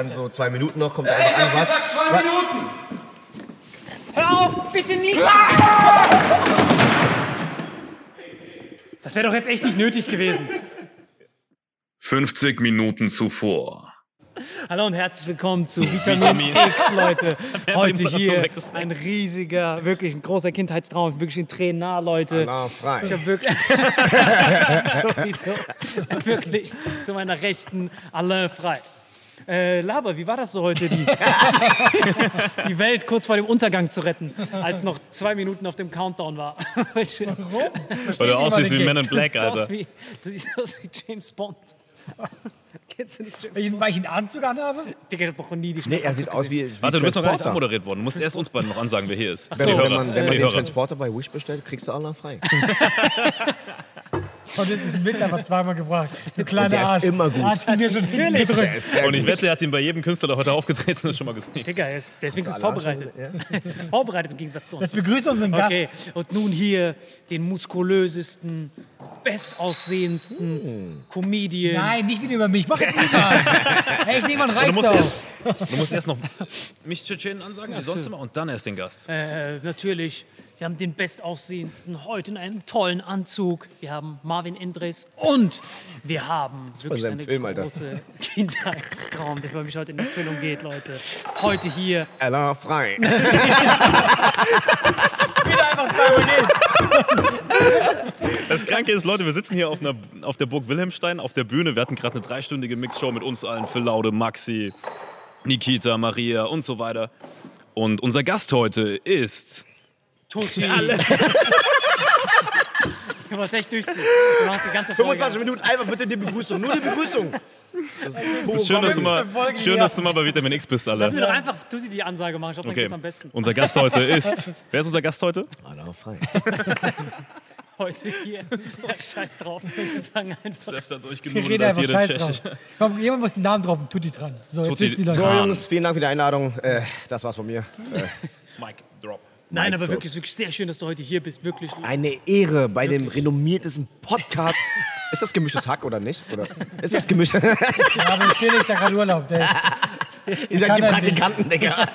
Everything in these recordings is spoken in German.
Dann so zwei Minuten noch, kommt einfach an, was? zwei Minuten! Hör auf, bitte nicht! Das wäre doch jetzt echt nicht nötig gewesen. 50 Minuten zuvor. Hallo und herzlich willkommen zu Vitamin X, Leute. Heute hier ein riesiger, wirklich ein großer Kindheitstraum, wirklich in Tränen nah, Leute. Na, frei. Ich habe wirklich, sowieso, wirklich zu meiner Rechten Alain frei. Äh, Laber, wie war das so heute, die, die Welt kurz vor dem Untergang zu retten, als noch zwei Minuten auf dem Countdown war? Warum? Weil du aussiehst wie Men in Black, Alter. du siehst aus wie James Bond. Kennst du nicht James Weil ich, weil ich einen Anzug anhabe? Digga, ich hab noch nie die Nee, er sieht aus wie, wie Warte, du bist noch gar nicht Transporter. anmoderiert worden. Du musst erst uns beiden noch ansagen, wer hier ist. Wenn, so, wenn man, wenn man die den Hörer. Transporter bei Wish bestellt, kriegst du Allah frei. Und jetzt ist ein Witz einfach zweimal gebracht. Du kleiner der ist Arsch. immer gut. Hat ihn mir schon gedrückt. Und ich wette, er hat ihn bei jedem Künstler, der heute aufgetreten ist, schon mal gesehen. Digga, er ist, deswegen ist es vorbereitet. Es ist vorbereitet im Gegensatz zu uns. Das begrüßt unseren Okay, Gast. und nun hier den muskulösesten, bestaussehendsten Comedian. Nein, nicht wieder über mich. Mach jetzt nicht mal. Du reicht's musst, auch. erst, du musst erst noch mich Tschetschenen ansagen, wie sonst immer, und dann erst den Gast. Äh, natürlich, wir haben den bestaussehendsten heute in einem tollen Anzug. Wir haben Marvin Endres und wir haben wirklich eine Film, Alter. große Kindheitstraum, der für mich heute in Erfüllung geht, Leute. Heute hier Allah frei. Wieder einfach zweimal gehen. Das Kranke ist, Leute, wir sitzen hier auf, einer, auf der Burg Wilhelmstein auf der Bühne. Wir hatten gerade eine dreistündige Mixshow mit uns allen, Phil Laude, Maxi, Nikita, Maria und so weiter. Und unser Gast heute ist Tutti. Alle. Wir wollen es echt durchziehen. Es die ganze Folge. 25 Minuten, einfach bitte die Begrüßung. Nur die Begrüßung. Das ist schön, dass du mal, schön, dass du mal bei Vitamin X bist, Lass mir alle. doch einfach Tutti die Ansage machen. Ich glaube, dann Okay, geht's am besten. unser Gast heute ist. Wer ist unser Gast heute? Allah frei. heute hier. Ja, scheiß drauf. Wir fangen einfach. Wir reden als einfach Scheiß drauf. Komm, jemand muss den Namen droppen. Tutti dran. So, jetzt Tutti wissen die Leute. So, dran. Jungs, vielen Dank für die Einladung. Äh, das war's von mir. Äh, Mike, drop. Nein, aber wirklich, wirklich sehr schön, dass du heute hier bist. Wirklich. eine Ehre bei dem renommiertesten Podcast. Ist das gemischtes Hack oder nicht? Oder ist das gemischt? Ja, aber Felix ja gerade Urlaub. Der ist, Ihr seid die Praktikanten, Digga.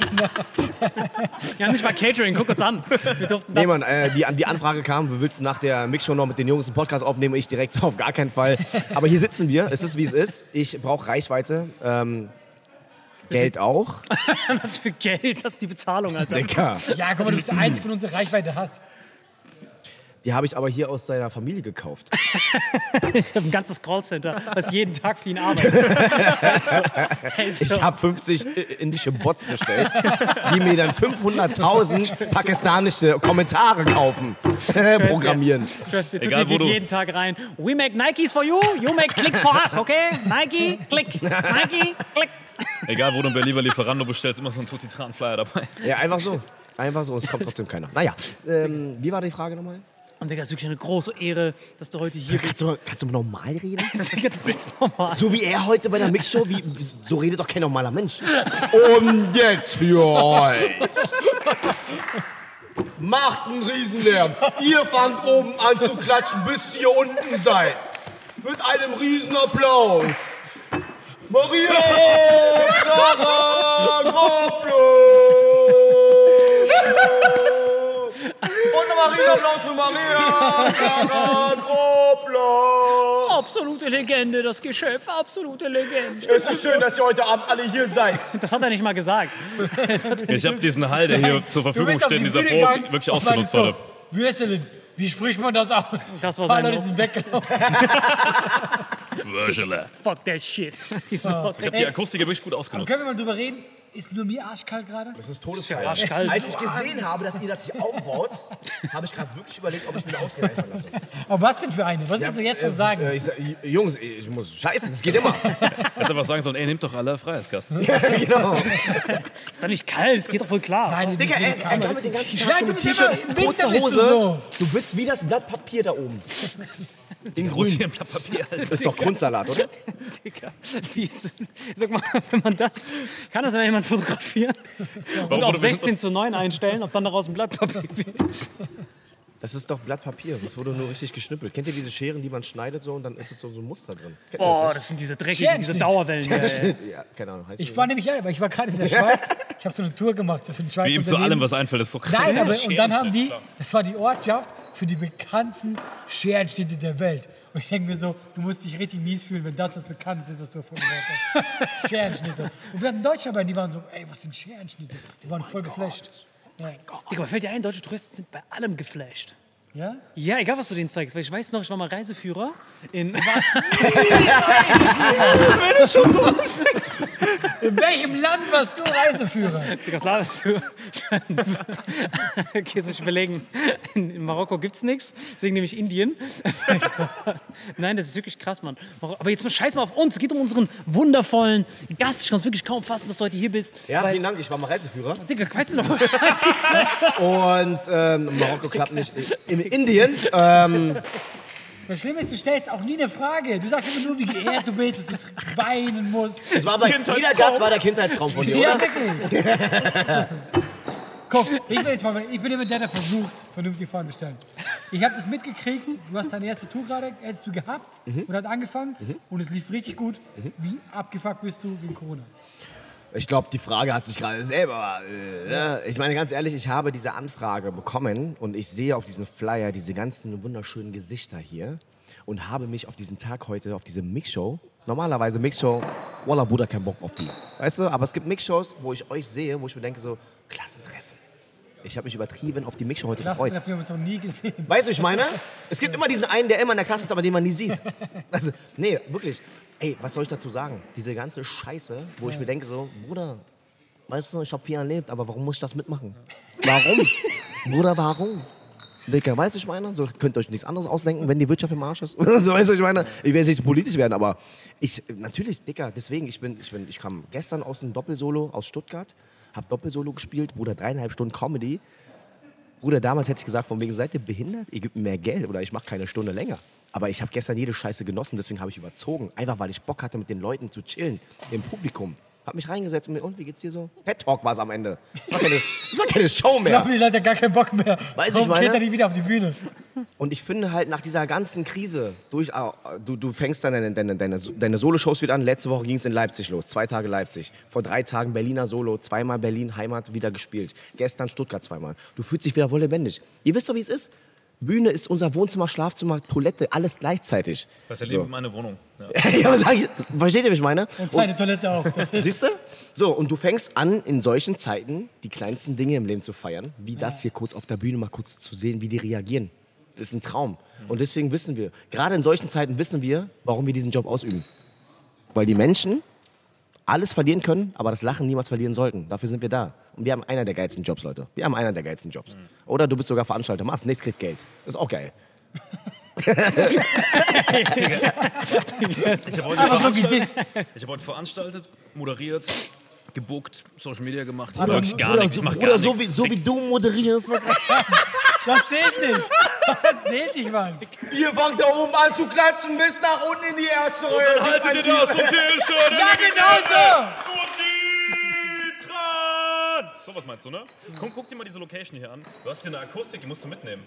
Ja, nicht mal Catering, guck uns an. Wir durften das. Nee, Mann, äh, die, die Anfrage kam, du willst nach der Mixshow noch mit den Jungs einen Podcast aufnehmen? Ich direkt so, auf gar keinen Fall. Aber hier sitzen wir, es ist wie es ist. Ich brauche Reichweite. Ähm, Geld auch. Was für Geld, das ist die Bezahlung, Alter. Digga. ja, guck mal, du bist der Einzige von uns, der Reichweite hat. Die habe ich aber hier aus seiner Familie gekauft. Ich habe ein ganzes Callcenter, was jeden Tag für ihn arbeitet. hey, so. Ich habe 50 indische Bots bestellt, die mir dann 500.000 pakistanische Kommentare kaufen, programmieren. Trust, Egal, wo geht du- jeden Tag rein. We make Nikes for you, you make clicks for us, okay? Nike, klick. Nike, klick. Egal, wo du bei lieber Lieferando bestellst, immer so ein Tutti-Tran-Flyer dabei. Ja, einfach so. Einfach so, es kommt trotzdem keiner. Naja, ähm, wie war die Frage nochmal? Und Digga, es ist wirklich eine große Ehre, dass du heute hier bist. Kannst du, kannst du normal reden? Digga, das ist normal. So wie er heute bei der Mixshow, wie, wie, so redet doch kein normaler Mensch. Und jetzt für euch. Macht einen Riesenlärm. Ihr fangt oben an zu klatschen, bis ihr unten seid. Mit einem Riesenapplaus. Maria Clara Groblos. Und nochmal Riesenapplaus für Maria Clara Groblos. Absolute Legende, das Geschöpf, absolute Legende. Es ist schön, dass ihr heute Abend alle hier seid. Das hat er nicht mal gesagt. Ich habe diesen Hall, der hier zur Verfügung steht, die in dieser Probe wirklich ausgenutzt hatte. Wie ist er denn? Wie spricht man das aus? Das war sein sind weggelaufen. Würschele. Fuck that shit. Raus. Ich habe die Akustik wirklich gut ausgenutzt. Können wir mal drüber reden? Ist nur mir arschkalt gerade? Das ist todesgeil. arschkalt. Als ich gesehen habe, dass ihr das hier aufbaut, habe ich gerade wirklich überlegt, ob ich mir eine Ausrede einfallen lasse. Aber was denn für eine? Was willst du jetzt so sagen? Äh, ich, sag, Jungs, ich muss scheiße, das geht immer. Kannst einfach sagen sollen, ey, nehmt doch alle Freiheitsgast. genau. Ist doch nicht kalt, es geht doch wohl klar. Nein, Digga, die er, kann mit den ganzen Tag du schon bist T-Shirt, immer- im Winter kurze bist du Hose. Du bist wie das Blatt Papier da oben. In Grün im Blatt Papier, Alter. Das ist doch Grundsalat, oder? Digga, wie ist das? Sag mal, wenn man das. Kann das, wenn jemand fotografieren? Und auf wurde- 16 zu 9 einstellen, ob dann daraus ein Blatt Papier wird? Das ist doch Blatt Papier. Das wurde nur richtig geschnippelt. Kennt ihr diese Scheren, die man schneidet so und dann ist es so, so ein Muster drin? Kennt Oh, das das sind diese dreckigen, diese Scherenschnitt. Dauerwellen. Ja, ja. nicht? Ja, keine Ahnung. Heißt Ich war nämlich ja, aber ich war gerade in der Schweiz. Ich habe so eine Tour gemacht so für den Schweiz. Wie ihm zu allem was einfällt, ist so krass. Nein, aber und dann haben die, das war die Ortschaft für die bekanntesten Scherenschnitte der Welt. Und ich denke mir so, du musst dich richtig mies fühlen, wenn das das Bekannteste ist, was du erfunden hast. Scherenschnitte. Und wir hatten Deutsche dabei, die waren so, ey, was sind Scherenschnitte? Die waren voll geflasht. Ja. Digga, aber fällt dir ein, deutsche Touristen sind bei allem geflasht. Ja? Ja, egal was du denen zeigst, weil ich weiß noch, ich war mal Reiseführer in. In welchem Land warst du Reiseführer? Digga, was du? okay, jetzt muss ich überlegen. In, in Marokko gibt's nichts, deswegen nehme ich Indien. Nein, das ist wirklich krass, Mann. Aber jetzt mal scheiß mal auf uns. Es geht um unseren wundervollen Gast. Ich kann es wirklich kaum fassen, dass du heute hier bist. Ja, weil, vielen Dank. Ich war mal Reiseführer. Digga, weißt du noch? Und ähm, Marokko klappt nicht. In Indien, ähm, Das Schlimme ist, du stellst auch nie eine Frage. Du sagst immer nur, wie geehrt du bist, dass du weinen musst. es war bei, jeder Gast war der Kindheitstraum von dir, Ja, oder? wirklich. Guck, ich bin jetzt mal, ich bin immer der, der versucht, vernünftig vorzustellen. Ich habe das mitgekriegt. Du hast deine erste Tour gerade, hättest du gehabt und hat angefangen und es lief richtig gut. Wie abgefuckt bist du wegen Corona? Ich glaube, die Frage hat sich gerade selber. Äh, ja. Ich meine, ganz ehrlich, ich habe diese Anfrage bekommen und ich sehe auf diesem Flyer diese ganzen wunderschönen Gesichter hier und habe mich auf diesen Tag heute, auf diese Mixshow, normalerweise Mixshow, Walla Bruder, kein Bock auf die. Weißt du, aber es gibt Mixshows, wo ich euch sehe, wo ich mir denke, so, Klassentreffen. Ich habe mich übertrieben auf die Mixshow heute gefreut. Klassentreffen haben wir uns noch nie gesehen. Weißt du, ich meine? Es gibt immer diesen einen, der immer in der Klasse ist, aber den man nie sieht. Also, nee, wirklich. Ey, was soll ich dazu sagen? Diese ganze Scheiße, wo ich mir denke so, Bruder, weißt du, ich habe viel erlebt, aber warum muss ich das mitmachen? Warum? Bruder, warum? Dicker, weißt du, ich meine? So, könnt ihr euch nichts anderes ausdenken, wenn die Wirtschaft im Arsch ist. so, weißt du, ich meine? Ich will jetzt nicht politisch werden, aber ich, natürlich, Dicker, deswegen, ich bin, ich bin, ich kam gestern aus einem Doppelsolo aus Stuttgart, hab Doppelsolo gespielt, Bruder, dreieinhalb Stunden Comedy. Bruder, damals hätte ich gesagt, von wegen, seid ihr behindert? Ihr gebt mir mehr Geld oder ich mache keine Stunde länger. Aber ich habe gestern jede Scheiße genossen, deswegen habe ich überzogen. Einfach, weil ich Bock hatte, mit den Leuten zu chillen, im Publikum. Hab mich reingesetzt und, mir, und wie geht's dir so? Head Talk war es am Ende. Es war, keine, es war keine Show Ich mehr. glaube, die Leute haben gar keinen Bock mehr. Weiß Warum ich meine? geht er nicht wieder auf die Bühne? Und ich finde halt nach dieser ganzen Krise, durch, äh, du, du fängst dann deine, deine, deine, deine Solo-Shows wieder an. Letzte Woche ging es in Leipzig los, zwei Tage Leipzig. Vor drei Tagen Berliner Solo, zweimal Berlin, Heimat, wieder gespielt. Gestern Stuttgart zweimal. Du fühlst dich wieder voll lebendig. Ihr wisst doch, wie es ist. Bühne ist unser Wohnzimmer, Schlafzimmer, Toilette, alles gleichzeitig. Was er So. meine Wohnung. Ja. ja, was sag ich? Versteht ihr, was ich meine? Und seine Toilette auch. Das Siehst du? So, und du fängst an, in solchen Zeiten die kleinsten Dinge im Leben zu feiern, wie das hier kurz auf der Bühne mal kurz zu sehen, wie die reagieren. Das ist ein Traum. Und deswegen wissen wir, gerade in solchen Zeiten wissen wir, warum wir diesen Job ausüben. Weil die Menschen alles verlieren können, aber das Lachen niemals verlieren sollten. Dafür sind wir da. Und wir haben einer der geilsten Jobs, Leute. Wir haben einer der geilsten Jobs. Oder du bist sogar Veranstalter, machst nichts, kriegst Geld. Ist auch geil. Ich habe heute, hab heute veranstaltet, moderiert, gebuckt, Social Media gemacht. Ich Also, wirklich gar Bruder, nichts. Ich so, mach Bruder, gar so, nichts. wie, so wie du moderierst. Das zählt nicht. Das zählt nicht, Mann. Ihr fangt da oben an zu klatschen, bis nach unten in die erste Reihe. Haltet ihr das und T-Shirt? Ja, genau Tran! So was meinst du, ne? Komm, guck dir mal diese Location hier an. Du hast hier eine Akustik, die musst du mitnehmen.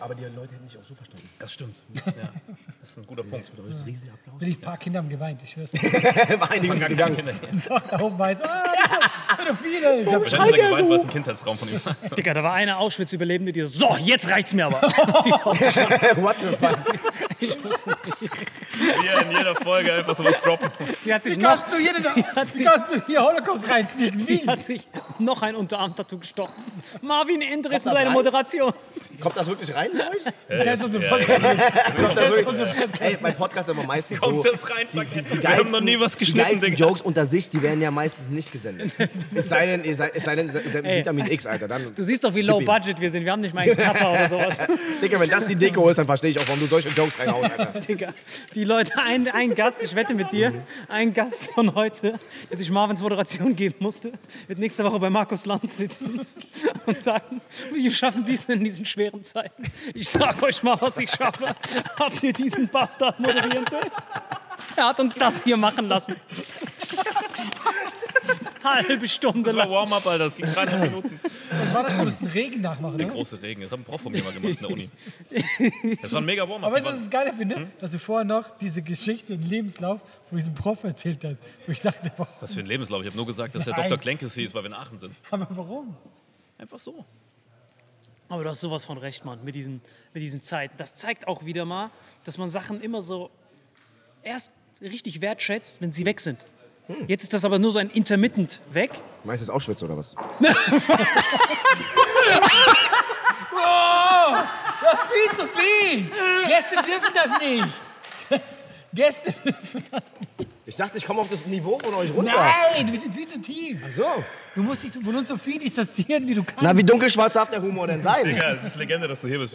Aber die Leute hätten dich auch so verstanden. Das stimmt. Ja, das ist ein guter Punkt. Riesenapplaus. Die paar Kinder haben geweint, ich schwör's. dir. Einiges Gar gegangen. keine Kinder hier. Doch, da oben war es. Ah, das sind Pädophile. Ich hab Wenn er geweint, war es ein Kindheitstraum von ihm. Digga, da war eine Auschwitz-Überlebende, die so, so, jetzt reicht's mir aber. What the fuck? Hier in jeder Folge einfach sowas droppen. Sie hat sich Wie noch, kannst du kannst du hier Holocaust reinsneaken? sie hat sich noch ein Unterarm-Tattoo gestochen. Marvin das mit seiner? Moderation. Kommt das wirklich rein bei euch? Kennst du unseren Podcast? Kommt das wirklich? Ey, mein Podcast ist immer meistens Kommt so. das rein? Die, die Wir haben noch nie was die geschnitten, geilsten Digga. Jokes unter sich, die werden ja meistens nicht gesendet. Es sei denn, es sei denn, ihr seid Ey. Vitamin X, Alter. Dann, Du siehst doch, wie low budget wir sind. Wir haben nicht mal einen Cutter oder sowas. Digga, wenn das die Deko ist, dann verstehe ich auch, warum du solche Jokes reinhaust, Alter. Digga. Die Leute, ein, ein Gast, ich wette mit dir, ein Gast von heute, der sich Marvins Moderation geben musste, wird nächste Woche bei Markus Lanz sitzen und sagen, wie schaffen Sie es denn in diesen schweren Zeiten? Ich sag euch mal, was ich schaffe. Habt ihr diesen Bastard moderieren sehen? Er hat uns das hier machen lassen. Halbe Stunde Das war lang. Warm-up, Alter. Das ging 30 Minuten. Was war das? Du musst einen Regen nachmachen, Der ne? große Regen. Das hat ein Prof von mir mal gemacht in der Uni. Das war ein mega Warm-up. Aber weißt du, was ich Geile finde? Dass du vorher noch diese Geschichte, den Lebenslauf von diesem Prof erzählt hast. Wo ich dachte, warum? Was für ein Lebenslauf. Ich habe nur gesagt, dass der Nein. Dr. Klenkes hieß, weil wir in Aachen sind. Aber warum? Einfach so. Aber du hast sowas von recht, Mann, mit diesen, mit diesen Zeiten. Das zeigt auch wieder mal, dass man Sachen immer so erst richtig wertschätzt, wenn sie weg sind. Jetzt ist das aber nur so ein intermittent weg. Meinst du das Auschwitz oder was? Das ist viel zu viel! Gäste dürfen das nicht! Gäste dürfen das nicht. Ich dachte, ich komme auf das Niveau von euch runter. Nein, wir sind viel zu tief. So. Du musst dich von uns so viel distanzieren, wie du kannst. Na, wie dunkelschwarz darf der Humor denn sein? Ja, es ist Legende, dass du hier bist.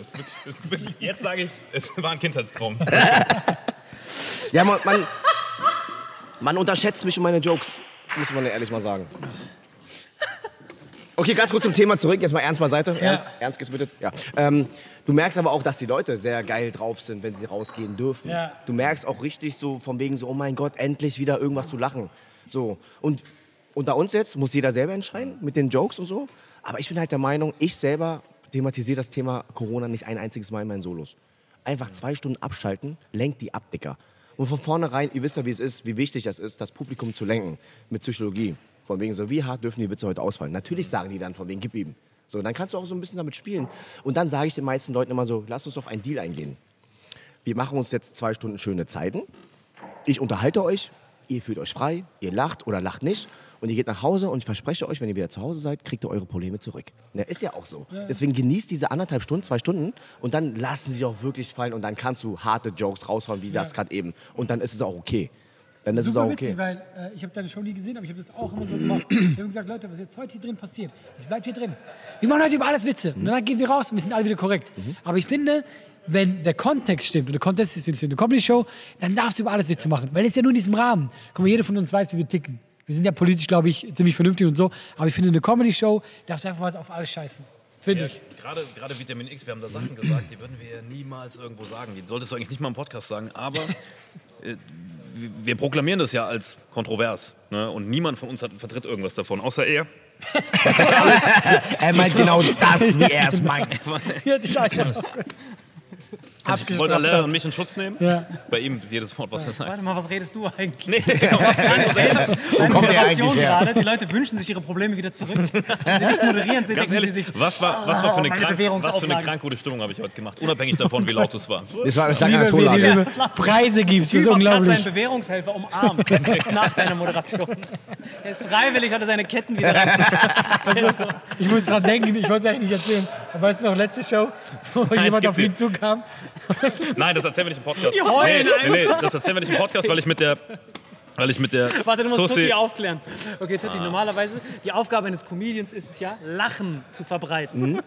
Jetzt sage ich, es war ein Kindheitstraum. Ja, man, man, man unterschätzt mich und meine Jokes, muss man ehrlich mal sagen. Okay, ganz kurz zum Thema zurück. Jetzt mal ernst beiseite. Ernst, ernst gesmittet. Ja. Ähm, du merkst aber auch, dass die Leute sehr geil drauf sind, wenn sie rausgehen dürfen. Ja. Du merkst auch richtig so von wegen so, oh mein Gott, endlich wieder irgendwas zu lachen. So. Und unter uns jetzt muss jeder selber entscheiden mit den Jokes und so. Aber ich bin halt der Meinung, ich selber thematisiere das Thema Corona nicht ein einziges Mal in meinen Solos. Einfach zwei Stunden abschalten, lenkt die ab, Dicker. Und von vornherein, ihr wisst ja, wie es ist, wie wichtig das ist, das Publikum zu lenken mit Psychologie. Von wegen so, wie hart dürfen die Witze heute ausfallen? Natürlich sagen die dann von wegen, gib ihm. So, dann kannst du auch so ein bisschen damit spielen. Und dann sage ich den meisten Leuten immer so, lass uns doch einen Deal eingehen. Wir machen uns jetzt zwei Stunden schöne Zeiten. Ich unterhalte euch, ihr fühlt euch frei, ihr lacht oder lacht nicht. Und ihr geht nach Hause und ich verspreche euch, wenn ihr wieder zu Hause seid, kriegt ihr eure Probleme zurück. Ne, ist ja auch so. Deswegen genießt diese anderthalb Stunden, zwei Stunden und dann lassen sie auch wirklich fallen und dann kannst du harte Jokes raushauen, wie das gerade eben. Und dann ist es auch okay. Dann ist es Super auch witzig, okay. weil äh, ich habe deine Show nie gesehen, aber ich habe das auch immer so gemacht. Ich habe gesagt, Leute, was jetzt heute hier drin passiert, das bleibt hier drin. Wir machen heute über alles Witze. Und dann gehen wir raus und wir sind alle wieder korrekt. Aber ich finde, wenn der Kontext stimmt, und der Kontext ist für eine Comedy-Show, dann darfst du über alles Witze machen. Weil es ist ja nur in diesem Rahmen. Guck mal, jeder von uns weiß, wie wir ticken. Wir sind ja politisch, glaube ich, ziemlich vernünftig und so. Aber ich finde, eine Comedy-Show darfst du einfach mal auf alles scheißen. Finde ich. Gerade, gerade Vitamin X, wir haben da Sachen gesagt, die würden wir niemals irgendwo sagen. Die solltest du eigentlich nicht mal im Podcast sagen. Aber äh, wir- proklamieren das ja als kontrovers. Ne? Und niemand von uns hat, vertritt irgendwas davon, außer er. Er meint genau das, wie er es meint. Ja, die Scheiße. Also ich wollte alle und mich in Schutz nehmen. Ja. Bei ihm ist jedes Wort, was er sagt. Warte mal, was redest du eigentlich? Nee, genau. Wo kommt der eigentlich her? gerade. Die Leute wünschen sich ihre Probleme wieder zurück. Wenn sie nicht moderieren, sind Ganz ehrlich, sie sich, was war, was war für eine, meine krank, was für eine krank gute Stimmung habe ich heute gemacht, unabhängig davon, wie laut es war. Das war, das Liebe, Preise gibst, das ist Typ hat gerade seinen unglaublich. Bewährungshelfer umarmt nach deiner Moderation. Er ist freiwillig, hat er seine Ketten wieder Ich muss dran denken, ich wollte es eigentlich nicht erzählen. Aber weißt du noch, letzte Show, wo jemand gibt auf ihn sie. Nein, das erzählen wir nicht im Podcast. Die heulen nee, nee, nee, das erzählen wir nicht im Podcast, weil ich mit der, weil ich mit der Warte, du musst Tussi- Tutti aufklären. Okay, Tutti, normalerweise, die Aufgabe eines Comedians ist es ja, Lachen zu verbreiten.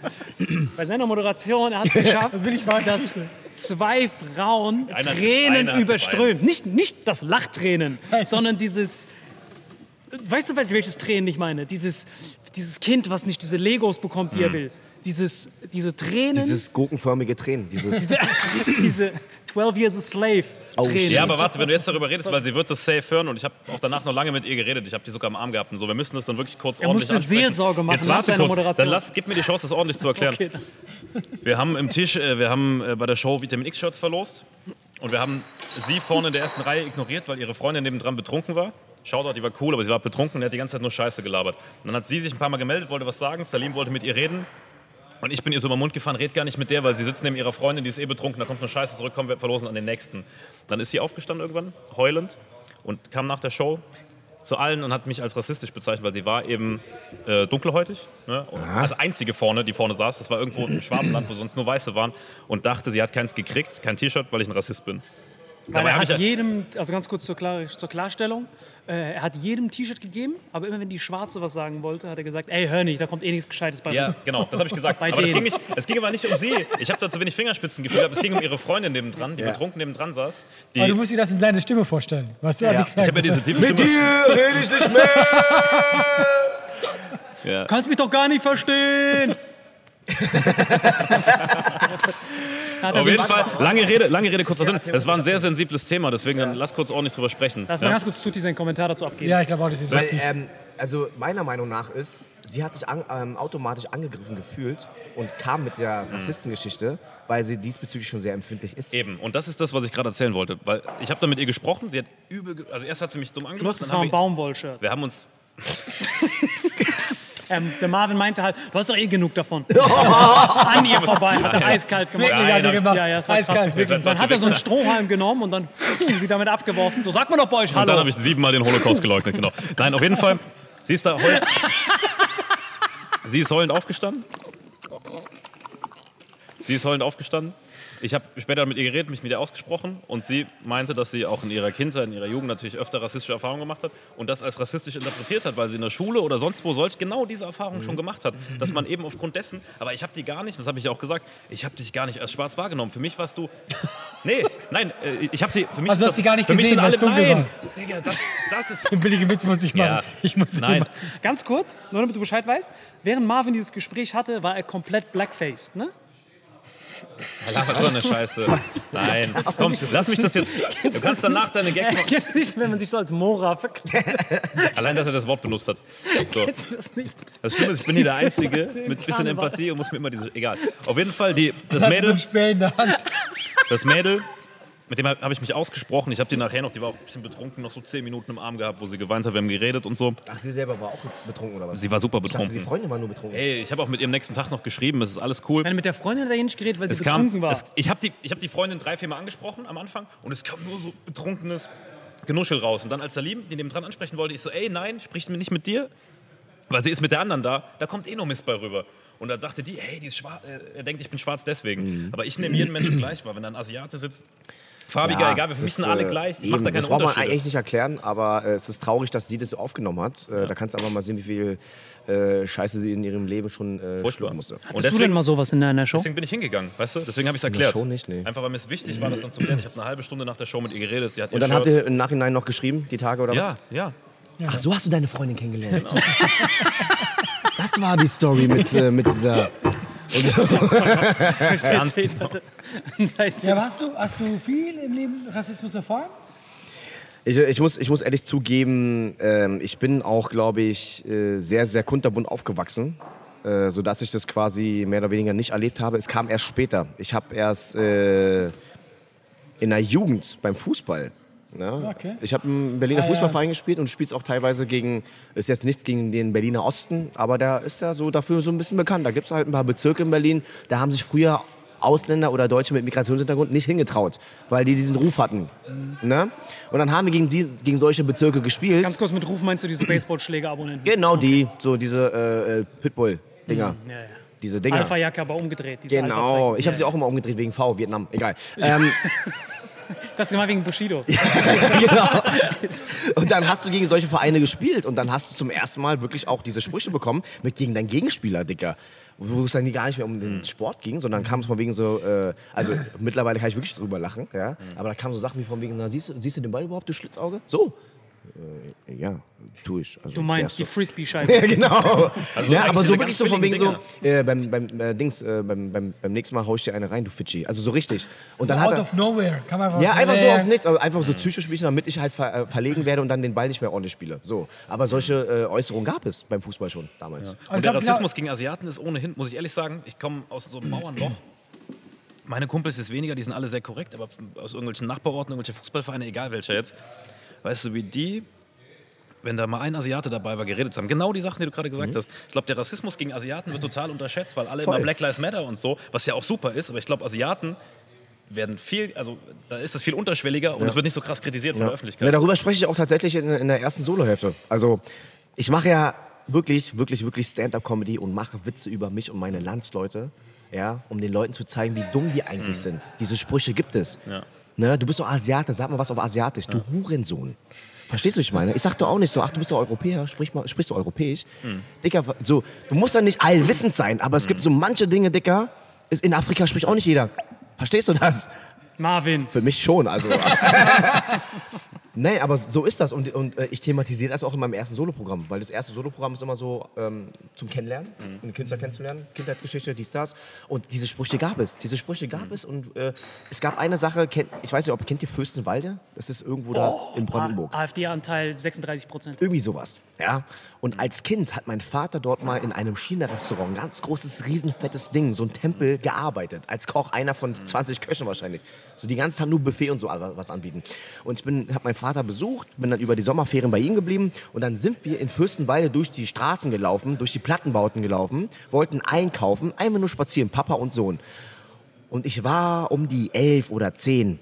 Bei seiner Moderation, er hat es geschafft, Das will ich dass zwei Frauen Einer- Tränen einer überströmt. Nicht, nicht das Lachtränen, sondern dieses. Weißt du, welches Tränen ich meine? Dieses, dieses Kind, was nicht diese Legos bekommt, die er will. Dieses, diese Tränen, Dieses gurkenförmige Tränen. Dieses, diese 12 Years a Slave Oh, Tränen. Ja, aber warte, wenn du jetzt darüber redest, weil sie wird das safe hören und ich habe auch danach noch lange mit ihr geredet. Ich habe die sogar am Arm gehabt und so. Wir müssen das dann wirklich kurz Er ordentlich musste ansprechen. Seelsorge machen Jetzt warte kurz. Moderation. Dann lass, gib mir die Chance, das ordentlich zu erklären. Okay. Wir haben im Tisch, äh, wir haben äh, bei der Show Vitamin X-Shirts verlost und wir haben sie vorne in der ersten Reihe ignoriert, weil ihre Freundin nebendran betrunken war. Shoutout, die war cool, aber sie war betrunken und die hat die ganze Zeit nur Scheiße gelabert. Und dann hat sie sich ein paar Mal gemeldet, wollte was sagen, Salim wollte mit ihr reden. Und ich bin ihr so über den Mund gefahren, red gar nicht mit der, weil sie sitzt neben ihrer Freundin, die ist eh betrunken, da kommt nur Scheiße zurück, kommen wir verlosen an den nächsten. Dann ist sie aufgestanden irgendwann, heulend, und kam nach der Show zu allen und hat mich als rassistisch bezeichnet, weil sie war eben äh, dunkelhäutig. Ne? Als einzige vorne, die vorne saß, das war irgendwo im Schwabenland, wo sonst nur Weiße waren, und dachte, sie hat keins gekriegt, kein T-Shirt, weil ich ein Rassist bin. Weil er hat jedem, also ganz kurz zur, Klar, zur Klarstellung, äh, er hat jedem T-Shirt gegeben, aber immer wenn die Schwarze was sagen wollte, hat er gesagt, ey, hör nicht, da kommt eh nichts Gescheites bei Ja, genau, das habe ich gesagt. Bei aber denen. ging, nicht, es ging aber nicht um sie. Ich habe da zu wenig Fingerspitzengefühl, aber es ging um ihre Freundin nebendran, die Ja. betrunken nebendran saß. Die, Aber du musst dir das in seine Stimme vorstellen. Weißt du, Ja. Ich habe ja diese tiefe Mit Stimme. dir rede ich nicht mehr! Ja. Kannst mich doch gar nicht verstehen! Auf jeden Fall, lange Rede, lange Rede, kurzer Sinn. Das war ein sehr sensibles Thema, deswegen dann lass kurz ordentlich drüber sprechen. Lass mal Ja. ganz kurz Tutti seinen Kommentar dazu abgeben. Ja, ich glaube auch, das ist Weil, ähm, also meiner Meinung nach ist, sie hat sich an, ähm, automatisch angegriffen gefühlt und kam mit der Rassistengeschichte, weil sie diesbezüglich schon sehr empfindlich ist. Eben, und das ist das, was ich gerade erzählen wollte. Weil ich habe da mit ihr gesprochen, sie hat übel, ge- also erst hat sie mich dumm Plus, angemacht, das dann war haben ein Baumwollshirt. wir haben uns, Ähm, der Marvin meinte halt, du hast doch eh genug davon. An ihr vorbei, hat er eiskalt gemacht. Wirklich hat er hab- gemacht. Ja, ja, es war Eiskalt, krass. Dann hat er so einen Strohhalm genommen und dann sie damit abgeworfen. So sagt man doch bei euch und dann Hallo. habe ich siebenmal den Holocaust geleugnet, genau. Nein, auf jeden Fall, sie ist da heulend, sie ist heulend aufgestanden. Sie ist heulend aufgestanden. Ich habe später mit ihr geredet, mich mit ihr ausgesprochen und sie meinte, dass sie auch in ihrer Kindheit, in ihrer Jugend natürlich öfter rassistische Erfahrungen gemacht hat und das als rassistisch interpretiert hat, weil sie in der Schule oder sonst wo solch genau diese Erfahrung schon gemacht hat, dass man eben aufgrund dessen, aber ich habe die gar nicht, das habe ich ja auch gesagt, ich habe dich gar nicht als schwarz wahrgenommen. Für mich warst du, nee, nein, äh, ich habe sie, für mich Also hast du die gar nicht gesehen, alle, nein, Digga, das, das ist, Den billigen Witz muss ich machen. ja, Ich muss nein, machen. Ganz kurz, nur damit du Bescheid weißt. Während Marvin dieses Gespräch hatte, war er komplett blackfaced, ne? Labert so eine Scheiße. Nein, komm, lass mich das jetzt. Du kannst danach deine Gags machen. Kennst nicht, wenn man sich so als Mora verkleidet? Allein, dass er das Wort benutzt hat. So. Kennst du das nicht? Das Schlimme ist, ich bin hier der Einzige mit ein bisschen. Empathie und muss mir immer diese. Egal. Auf jeden Fall, die, das, Mädel, ein Speer in der Hand. das Mädel, mit dem habe ich mich ausgesprochen. Ich habe die nachher noch, die war auch ein bisschen betrunken, noch so zehn Minuten im Arm gehabt, wo sie geweint hat, wir haben geredet und so. Ach, sie selber war auch betrunken oder was? Sie war super ich dachte, die betrunken. Freundin war nur betrunken. Ey, ich habe auch mit ihr am nächsten Tag noch geschrieben, es ist alles cool. Ich meine, mit der Freundin hat er nicht geredet, weil Es sie kam, betrunken war. es, ich habe die, ich hab die Freundin drei, vier Mal angesprochen am Anfang und es kam nur so betrunkenes Genuschel raus. Und dann als Salim den neben dran ansprechen wollte, ich so, ey, nein, spricht mir nicht mit dir, weil sie ist mit der anderen da, da kommt eh nur Mist bei rüber. Und da dachte die, hey, die ist schwarz, äh, er denkt, ich bin schwarz deswegen. Aber ich nehme jeden Menschen gleich wahr. Wenn da ein Asiate sitzt, farbiger, egal, für mich das, sind alle äh, gleich. Ich Eben, mach da keine das braucht man eigentlich nicht erklären, aber äh, es ist traurig, dass sie das so aufgenommen hat. Äh, Da kannst du aber mal sehen, wie viel äh, Scheiße sie in ihrem Leben schon äh, Furchtbar. schlucken musste. Und Hattest du denn deswegen, mal sowas in deiner Show? deswegen bin ich hingegangen, weißt du? Deswegen habe ich es der erklärt. Show nicht, nee. Einfach weil mir es wichtig war, das dann zu klären. Ich habe eine halbe Stunde nach der Show mit ihr geredet. Sie hat Und ihr dann habt Shirt- ihr im Nachhinein noch geschrieben, die Tage oder Ja, ja. was? Ach, so hast du deine Freundin kennengelernt. Das war die Story mit, äh, mit dieser Und seitdem- Ja, aber hast du, hast du viel im Leben Rassismus erfahren? Ich, ich, muss, ich muss ehrlich zugeben, ähm, ich bin auch, glaube ich, äh, sehr, sehr kunterbunt aufgewachsen, äh, sodass ich das quasi mehr oder weniger nicht erlebt habe. Es kam erst später. Ich habe erst äh, in der Jugend beim Fußball. Ne? Okay. Ich habe im Berliner Ah, ja. Fußballverein gespielt und spiele auch teilweise gegen, ist jetzt nichts gegen den Berliner Osten, aber der ist ja so dafür so ein bisschen bekannt. Da gibt es halt ein paar Bezirke in Berlin, da haben sich früher Ausländer oder Deutsche mit Migrationshintergrund nicht hingetraut, weil die diesen Ruf hatten. Ne? Und dann haben wir gegen, die, gegen solche Bezirke gespielt. Ganz kurz mit Ruf meinst du diese Baseballschläger-Abonnenten? genau die, so diese äh, äh, Pitbull-Dinger. Ja, ja. Diese Dinger. Alpha-Jacke aber umgedreht. diese Genau, ich habe Ja, sie auch immer umgedreht wegen V, Vietnam, egal. Ähm, Das gemacht wegen Bushido. genau. Und dann hast du gegen solche Vereine gespielt und dann hast du zum ersten Mal wirklich auch diese Sprüche bekommen mit gegen deinen Gegenspieler, Dicker. Wo es dann gar nicht mehr um den Sport ging, sondern kam es von wegen so, äh, also mittlerweile kann ich wirklich drüber lachen, ja. Aber da kamen so Sachen wie von wegen, na, siehst, du- siehst du den Ball überhaupt, du Schlitzauge? So. Äh, ja, tue ich. Also, Du meinst die so- Frisbee-Scheibe. ja, genau. Also ja, aber so wirklich so von wegen so, äh, beim, beim, äh, Dings, äh, beim, beim, beim nächsten Mal hau ich dir eine rein, du Fidschi. Also so richtig. Und dann hat Out er, of nowhere. Kann man ja, einfach so Ja, aus ja. dem Nichts, also einfach so Psychospielchen, damit ich halt ver, äh, verlegen werde und dann den Ball nicht mehr ordentlich spiele. So. Aber solche äh, Äußerungen gab es beim Fußball schon damals. Aber ich Und der glaub, Rassismus gegen Asiaten ist ohnehin, muss ich ehrlich sagen, ich komme aus so einem Bauernloch. Meine Kumpels ist weniger, die sind alle sehr korrekt, aber aus irgendwelchen Nachbarorten, irgendwelche Fußballvereine, egal welcher jetzt, weißt du, wie die, wenn da mal ein Asiate dabei war, geredet haben. Genau die Sachen, die du gerade gesagt hast. Ich glaube, der Rassismus gegen Asiaten wird total unterschätzt, weil alle Voll. immer Black Lives Matter und so, was ja auch super ist, aber ich glaube, Asiaten werden viel, also da ist es viel unterschwelliger und es wird nicht so krass kritisiert von der Öffentlichkeit. Ja, darüber spreche ich auch tatsächlich in, in der ersten Solohälfte. Also ich mache ja wirklich, wirklich, wirklich Stand-up-Comedy und mache Witze über mich und meine Landsleute, ja, um den Leuten zu zeigen, wie dumm die eigentlich sind. Diese Sprüche gibt es. Ja. Ne, du bist doch Asiate, sag mal was auf Asiatisch, du Hurensohn. Verstehst du, was ich meine? Ich sag doch auch nicht so, ach, du bist doch Europäer, sprich mal, sprichst du Europäisch? Dicker, so, du musst ja nicht allwissend sein, aber es gibt so manche Dinge, Dicker, ist, in Afrika spricht auch nicht jeder. Verstehst du das? Marvin. Für mich schon, also. nee, aber so ist das. Und, und äh, ich thematisiere das auch in meinem ersten Soloprogramm, weil das erste Soloprogramm ist immer so ähm, zum Kennenlernen, einen Künstler kennenzulernen, Kindheitsgeschichte, dies, das. Und diese Sprüche gab es. Diese Sprüche gab es. Und äh, es gab eine Sache, kennt, ich weiß nicht, ob kennt ihr Fürstenwalde? Das ist irgendwo da in Brandenburg. AfD-Anteil 36 Prozent. Irgendwie sowas. Ja? Und als Kind hat mein Vater dort mal in einem China-Restaurant, ein ganz großes, riesenfettes Ding, so ein Tempel, gearbeitet. Als Koch, einer von 20 Köchen wahrscheinlich. So die ganze Zeit nur Buffet und so was anbieten. Und ich bin, habe meinen Vater besucht, bin dann über die Sommerferien bei ihm geblieben. Und dann sind wir in Fürstenwalde durch die Straßen gelaufen, durch die Plattenbauten gelaufen, wollten einkaufen, einfach nur spazieren, Papa und Sohn. Und ich war um die elf oder zehn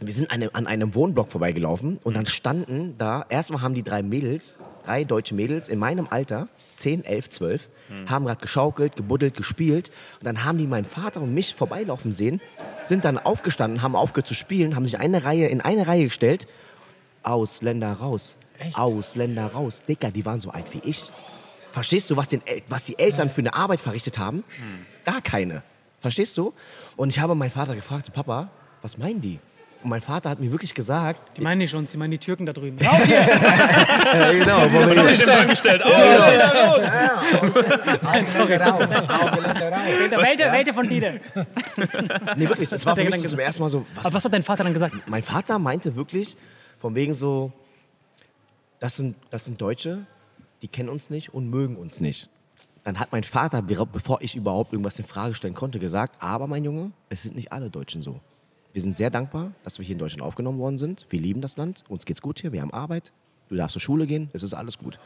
wir sind eine, an einem Wohnblock vorbeigelaufen und dann standen da, erstmal haben die drei Mädels, drei deutsche Mädels in meinem Alter, 10, 11, 12, haben gerade geschaukelt, gebuddelt, gespielt und dann haben die meinen Vater und mich vorbeilaufen sehen, sind dann aufgestanden, haben aufgehört zu spielen, haben sich eine Reihe in eine Reihe gestellt, Ausländer raus, Ausländer raus. Dicker, die waren so alt wie ich. Verstehst du, was, den, El- was die Eltern für eine Arbeit verrichtet haben? Gar keine. Verstehst du? Und ich habe meinen Vater gefragt, so, Papa, was meinen die? Und mein Vater hat mir wirklich gesagt, Die meinen nicht uns, die meinen die Türken da drüben. ja, genau, Was haben Sie denn angestellt? Oh, Welche, welche von denen? nee, wirklich, das war hat für mich so zum ersten Mal so, was, Aber was hat dein Vater dann gesagt? mein Vater meinte wirklich, von wegen so, das sind, das sind Deutsche, die kennen uns nicht und mögen uns nicht. Dann hat mein Vater, be- bevor ich überhaupt irgendwas in Frage stellen konnte, gesagt, aber mein Junge, es sind nicht alle Deutschen so. Wir sind sehr dankbar, dass wir hier in Deutschland aufgenommen worden sind. Wir lieben das Land, uns geht's gut hier, wir haben Arbeit, du darfst zur Schule gehen, es ist alles gut.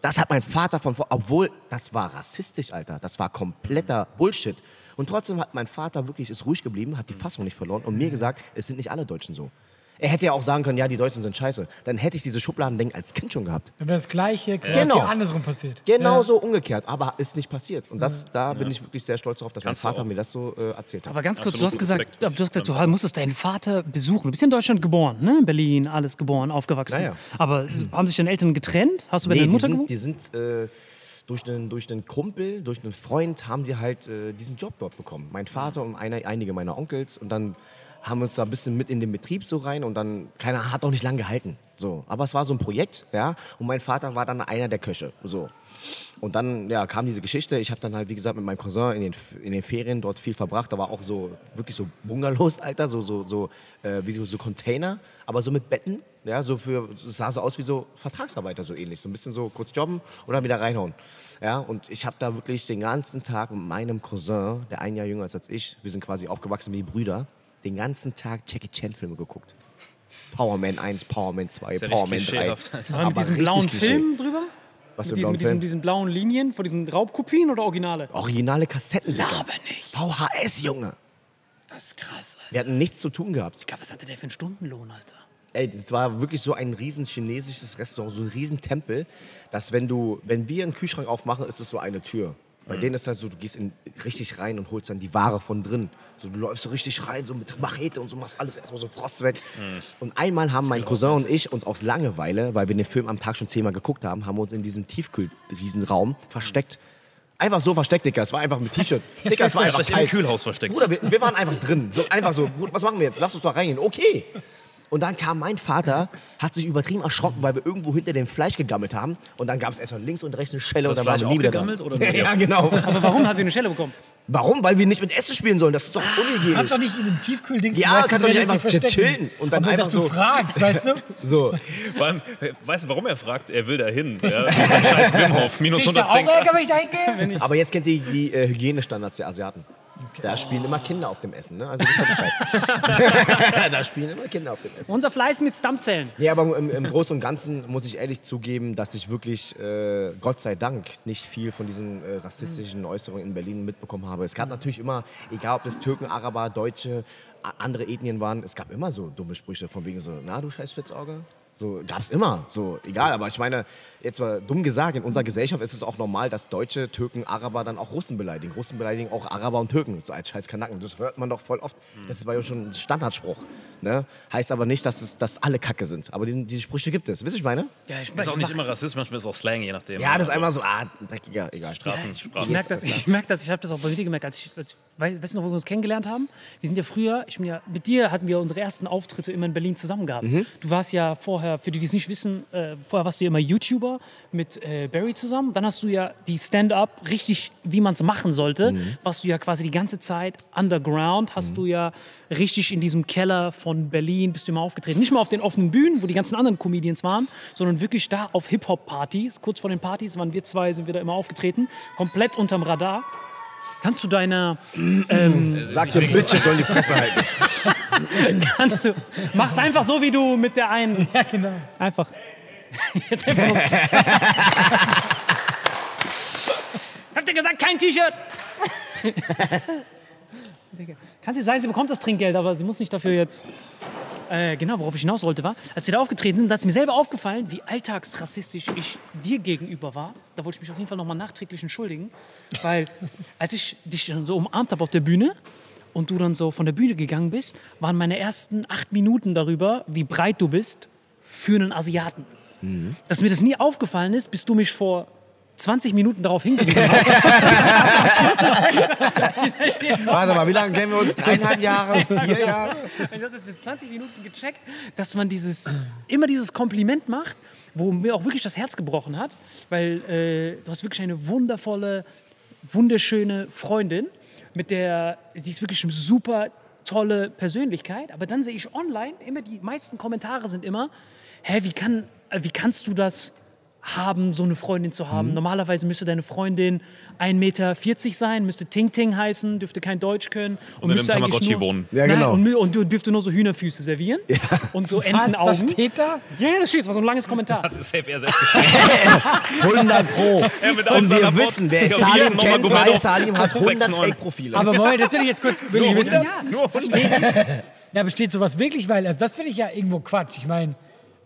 Das hat mein Vater von vor, obwohl das war rassistisch, Alter. Das war kompletter Bullshit. Und trotzdem hat mein Vater wirklich ist ruhig geblieben, hat die Fassung nicht verloren und mir gesagt, es sind nicht alle Deutschen so. Er hätte ja auch sagen können, ja, die Deutschen sind scheiße. Dann hätte ich diese Schubladendenken als Kind schon gehabt. Dann wäre das Gleiche quasi Genau. andersrum passiert. Genau Ja. so umgekehrt, aber ist nicht passiert. Und das, da bin ich wirklich sehr stolz darauf, dass Kannst mein Vater mir das so äh, erzählt hat. Aber ganz kurz, Absolut du hast gesagt, du, hast gesagt du musstest deinen Vater besuchen. Du bist ja in Deutschland geboren, ne? In Berlin, alles geboren, aufgewachsen. Ja, ja. Aber haben sich deine Eltern getrennt? Hast du bei Nee, deiner die Mutter sind, gewohnt? die sind äh, durch, einen, durch einen Kumpel, durch einen Freund haben die halt äh, diesen Job dort bekommen. Mein Vater und eine, einige meiner Onkels und dann haben uns da ein bisschen mit in den Betrieb so rein und dann, keiner hat auch nicht lange gehalten. So. Aber es war so ein Projekt, ja. Und mein Vater war dann einer der Köche. So. Und dann ja, kam diese Geschichte. Ich habe dann halt, wie gesagt, mit meinem Cousin in den, in den Ferien dort viel verbracht. Da war auch so, wirklich so Bungalows, Alter, so, so, so, äh, wie so, so Container, aber so mit Betten. Ja, so für, sah so aus wie so Vertragsarbeiter, so ähnlich. So ein bisschen so kurz jobben und dann wieder reinhauen. Ja, und ich habe da wirklich den ganzen Tag mit meinem Cousin, der ein Jahr jünger ist als ich, wir sind quasi aufgewachsen wie Brüder, den ganzen Tag Jackie Chan Filme geguckt. Power Man 1, Power Man 2, Ist ja Power Man 3. klischeehaft, Alter. Aber mit diesem blauen Klischee. Film drüber? Was Mit, diesen, blauen mit diesen, diesen blauen Linien von diesen Raubkopien oder Originale? Originale Kassetten. Aber nicht. VHS, Junge. Das ist krass, Alter. Wir hatten nichts zu tun gehabt. Was hatte der für einen Stundenlohn, Alter? Ey, das war wirklich so ein riesen chinesisches Restaurant, so ein riesen Tempel, dass wenn du, wenn wir einen Kühlschrank aufmachen, ist es so eine Tür. Bei denen ist das so, du gehst in, richtig rein und holst dann die Ware von drin. So, du läufst so richtig rein, so mit Machete und so, machst alles erstmal so Frost weg. Und einmal haben mein Cousin und ich uns aus Langeweile, weil wir den Film am Tag schon zehnmal geguckt haben, haben wir uns in diesem Tiefkühl-Riesenraum versteckt. Einfach so versteckt, Dicker. Es war einfach mit T-Shirt. Dicker, es war einfach Euch im kalt. Kühlhaus versteckt. Bruder, wir, wir waren einfach drin. So, einfach so, was machen wir jetzt? Lass uns doch reingehen. Okay. Und dann kam mein Vater, hat sich übertrieben erschrocken, weil wir irgendwo hinter dem Fleisch gegammelt haben. Und dann gab es erstmal links und rechts eine Schelle Das und dann waren Fleisch wir nie wieder auch gegammelt da. oder ihr? Ja, genau. Aber warum hat wir eine Schelle bekommen? Warum? Weil wir nicht mit Essen spielen sollen. Das ist doch unhygienisch. Kannst doch nicht in einem Tiefkühlding Ja, kannst doch nicht du einfach chillen und dann Aber einfach dass du so- fragst, weißt du? So. Vor allem, weißt du, warum er fragt? Er will da hin. Ja? Scheiß Wim Hof, minus Krieg ich da auch 110 Ärger, wenn ich da hingehe? Aber jetzt kennt ihr die äh, Hygienestandards der Asiaten. Da spielen immer Kinder auf dem Essen. Ne? Also wisst Bescheid. da spielen immer Kinder auf dem Essen. Unser Fleiß mit Stammzellen. Ja, aber im, im Großen und Ganzen muss ich ehrlich zugeben, dass ich wirklich, äh, Gott sei Dank, nicht viel von diesen äh, rassistischen Äußerungen in Berlin mitbekommen habe. Es gab natürlich immer, egal ob das Türken, Araber, Deutsche, andere Ethnien waren, es gab immer so dumme Sprüche von wegen so, na du scheiß Spitzauge. So gab's immer, so egal. Aber ich meine, jetzt mal dumm gesagt, in unserer Gesellschaft ist es auch normal, dass Deutsche, Türken, Araber dann auch Russen beleidigen. Russen beleidigen auch Araber und Türken, so als scheiß Kanaken. Das hört man doch voll oft. Das ist bei uns schon ein Standardspruch. Ne? Heißt aber nicht, dass, es, dass alle Kacke sind. Aber diese, diese Sprüche gibt es. Wisst ihr, ich meine? Ja, ich, Ist auch nicht immer Rassismus, manchmal ist es auch Slang, je nachdem. Ja, das ist einmal so, ah, dreckiger, egal. Straßensprache. Ich merke das, ich merk das, ich habe das auch bei dir gemerkt, als ich, als, weißt, weißt du noch, wo wir uns kennengelernt haben? Wir sind ja früher, ich bin ja, mit dir hatten wir unsere ersten Auftritte immer in Berlin zusammen gehabt. Du warst ja vorher, für die, die es nicht wissen, äh, vorher warst du ja immer YouTuber mit äh, Barry zusammen. Dann hast du ja die Stand-Up richtig, wie man es machen sollte, warst du ja quasi die ganze Zeit underground, hast du ja richtig in diesem Keller von Berlin bist du immer aufgetreten. Nicht mal auf den offenen Bühnen, wo die ganzen anderen Comedians waren, sondern wirklich da auf Hip-Hop-Partys. Kurz vor den Partys waren wir zwei, sind wir da immer aufgetreten, komplett unterm Radar. Kannst du deine, Sag den Bitches sollen die Fresse halten. kannst du, mach's einfach so, wie du mit der einen, Ja, genau. einfach. Jetzt einfach los. Habt ihr gesagt, kein T-Shirt? Kann sie sagen, sie bekommt das Trinkgeld, aber sie muss nicht dafür jetzt. Äh, genau, worauf ich hinaus wollte, war, als wir da aufgetreten sind, da ist mir selber aufgefallen, wie alltagsrassistisch ich dir gegenüber war. Da wollte ich mich auf jeden Fall nochmal nachträglich entschuldigen. Weil, als ich dich dann so umarmt habe auf der Bühne und du dann so von der Bühne gegangen bist, waren meine ersten acht Minuten darüber, wie breit du bist für einen Asiaten. Dass mir das nie aufgefallen ist, bis du mich vor 20 Minuten darauf hingewiesen hast. Warte mal, wie lange kennen wir uns? Dreieinhalb Jahre? Vier Jahre? Du hast jetzt bis 20 Minuten gecheckt, dass man dieses, immer dieses Kompliment macht, wo mir auch wirklich das Herz gebrochen hat, weil äh, du hast wirklich eine wundervolle, wunderschöne Freundin, mit der, die ist wirklich eine super tolle Persönlichkeit, aber dann sehe ich online, immer die meisten Kommentare sind immer, hä, wie, kann, wie kannst du das haben, so eine Freundin zu haben. Normalerweise müsste deine Freundin 1,40 Meter sein, müsste Ting Ting heißen, dürfte kein Deutsch können und, in einem müsste eigentlich Tamagotchi nur, wohnen. Ja, Nein, genau. und, und du dürfte nur so Hühnerfüße servieren und so Was, Entenaugen. das steht da? ja, ja, das steht, das war so ein langes Kommentar. Das ist safe er selbst geschrieben. 100 Pro. Und wir wissen, wer Salim kennt, weiß. Salim hat 100 Sechs, neun. Fake-Profile. Aber Moment, das will ich jetzt kurz wirklich wissen. Nur 100. Ja, besteht sowas wirklich? Weil also das finde ich ja irgendwo Quatsch. Ich meine,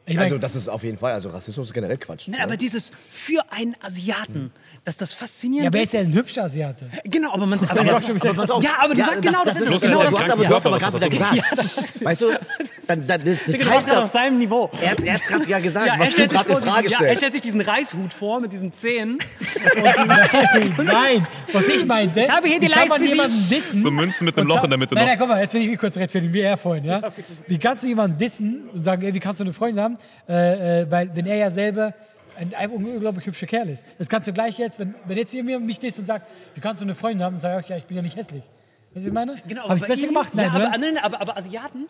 Ich mein- Also das ist auf jeden Fall, also Rassismus ist generell Quatsch. Nein, ne? aber dieses für einen Asiaten, dass das faszinierend Ja, aber er ist ist. ja ein hübscher Asiate. Genau, aber man. Aber, Aber, aber, aber pass auf. ja, aber du Ja, sagst genau, das, das ist ist es. Genau, du das hast ist aber, es. du hast aber gerade wieder das gesagt. Weißt du, dann, dann, das, das heißt ja, auf seinem Niveau. er, hat- er hat es gerade ja gesagt, Ja, er was du stellt sich gerade in vor Frage diesen, ja, er stellt stellst. sich diesen Reishut vor mit diesen Zähnen. Nein, was ich meinte, Ich habe hier die kann Lies man jemanden dissen? So Münzen mit einem Loch in der Mitte Nein, noch. nein, guck mal, jetzt will ich mich kurz rechtfertigen, wie er vorhin, ja? Wie kannst du jemanden dissen und sagen, ey, wie kannst du eine Freundin haben, äh, äh, weil, wenn er ja selber ein, ein unglaublich hübscher Kerl ist. Das kannst du gleich jetzt, wenn, wenn jetzt jemand mich disst und sagt, wie kannst du eine Freundin haben, dann sage ich, ja, ich bin ja nicht hässlich. Weißt du, wie ich meine? Genau, Habe ich aber besser ihm- gemacht? Nein, ja, aber, nein, aber, aber Asiaten,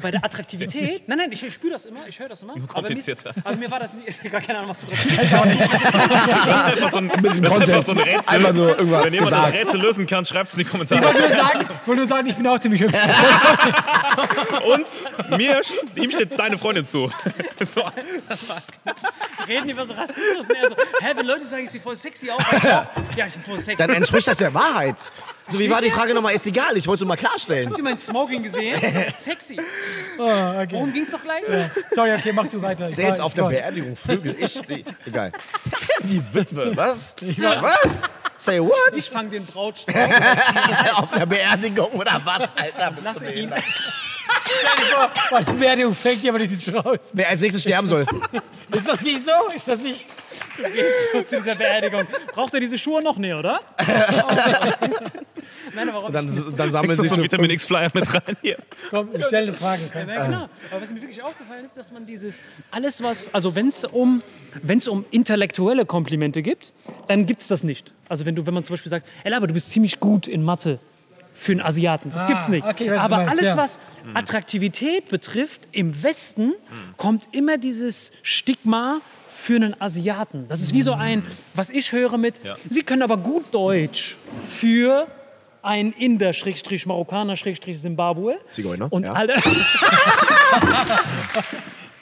bei- der Attraktivität, nein, nein, ich spüre das immer, ich höre das immer. Aber mir, ist- komplizierter. aber mir war das nie, gar keine Ahnung, was du einfach so ein, ein bisschen das Content. so ein Rätsel. Einfach nur irgendwas Wenn jemand gesagt. das Rätsel lösen kann, schreibt es in die Ich Kommentare. wollte nur sagen, ich wollte nur sagen, ich bin auch ziemlich hübsch. Und mir, ihm steht deine Freundin zu. So, reden über so Rassismus. Und er so, hä, wenn Leute sagen, ich sehe voll sexy aus, ich, ja, ich bin voll sexy. Dann entspricht das der Wahrheit. So, wie war die Frage nochmal? Ist egal, ich wollte es nur mal klarstellen. Habt ihr mein Smoking gesehen? Sexy. Oh, okay. Worum ging's doch gleich? Sorry, okay, mach du weiter. Ich Der jetzt war- auf der war- Beerdigung Flügel. Ich, die, egal. Die Witwe, was? Was? Say what? Ich fange den Brautstrauß. auf der Beerdigung oder was, Alter? Bist Lass du ihn. Bei der Beerdigung fängt jemand diesen Strauß. Wer als nächstes sterben soll. Ist das nicht so? Ist das nicht? So zu dieser Beerdigung. Braucht er diese Schuhe noch? Nee, oder? Nein, aber warum? Dann, dann sammeln du sich so so einen Vitamin X-Flyer mit rein hier. Komm, ich stelle eine Frage. Komm. Ja, genau. Aber was mir wirklich aufgefallen ist, dass man dieses, alles was, also wenn es um, um intellektuelle Komplimente gibt, dann gibt es das nicht. Also wenn du, wenn man zum Beispiel sagt, ey, aber du bist ziemlich gut in Mathe für einen Asiaten. Das Ah, gibt's nicht. okay, aber du meinst, alles, ja. was Attraktivität betrifft, im Westen kommt immer dieses Stigma für einen Asiaten. Das ist wie so ein, was ich höre mit, Sie können aber gut Deutsch für ein Inder, Schrägstrich Marokkaner, Schrägstrich Zimbabwe. Zigeuner, Und ja. alle,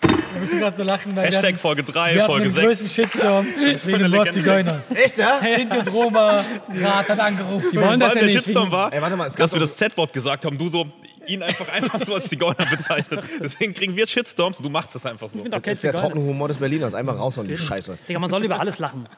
Wir müssen gerade so lachen, weil wir Hashtag hatten, Folge 3, wir hatten Folge den 6. größten Shitstorm wegen dem Wort. Zigeuner. Echt, ja? Sinti und Roma, Rat hat angerufen. Die wollen das ja der nicht. Shitstorm war, Ey, warte mal, dass wir das Z-Wort gesagt haben, du so ihn einfach einfach so als Zigeuner bezeichnet. Deswegen kriegen wir Shitstorms und du machst das einfach so. Ich bin doch kein Das ist der Zigeuner. trockene Humor des Berliners. Einmal raushauen, die Scheiße. Digga, man soll über alles lachen.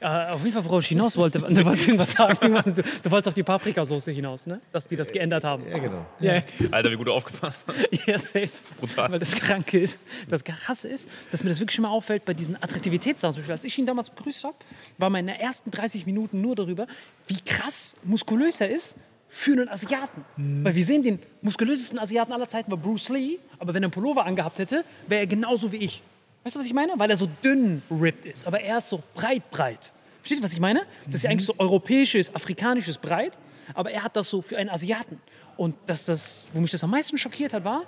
Äh, auf jeden Fall, worauf ich hinaus wollte, du wolltest irgendwas sagen. Irgendwas, du, du wolltest auf die Paprikasauce hinaus, ne? Dass die das geändert haben. Ja, genau. Ja. Alter, wie gut du aufgepasst hast. Ja, safe. brutal. Weil das Kranke ist, das Krasse ist, dass mir das wirklich schon mal auffällt bei diesen Attraktivitätssachen. Zum Beispiel, als ich ihn damals begrüßt habe, war meine ersten 30 Minuten nur darüber, wie krass muskulös er ist für einen Asiaten. Weil wir sehen den muskulösesten Asiaten aller Zeiten war Bruce Lee, aber wenn er einen Pullover angehabt hätte, wäre er genauso wie ich. Weißt du, was ich meine? Weil er so dünn ripped ist, aber er ist so breit, breit. Versteht ihr, was ich meine? Das ist ja eigentlich so europäisches, afrikanisches Breit, aber er hat das so für einen Asiaten. Und dass das, wo mich das am meisten schockiert hat, war,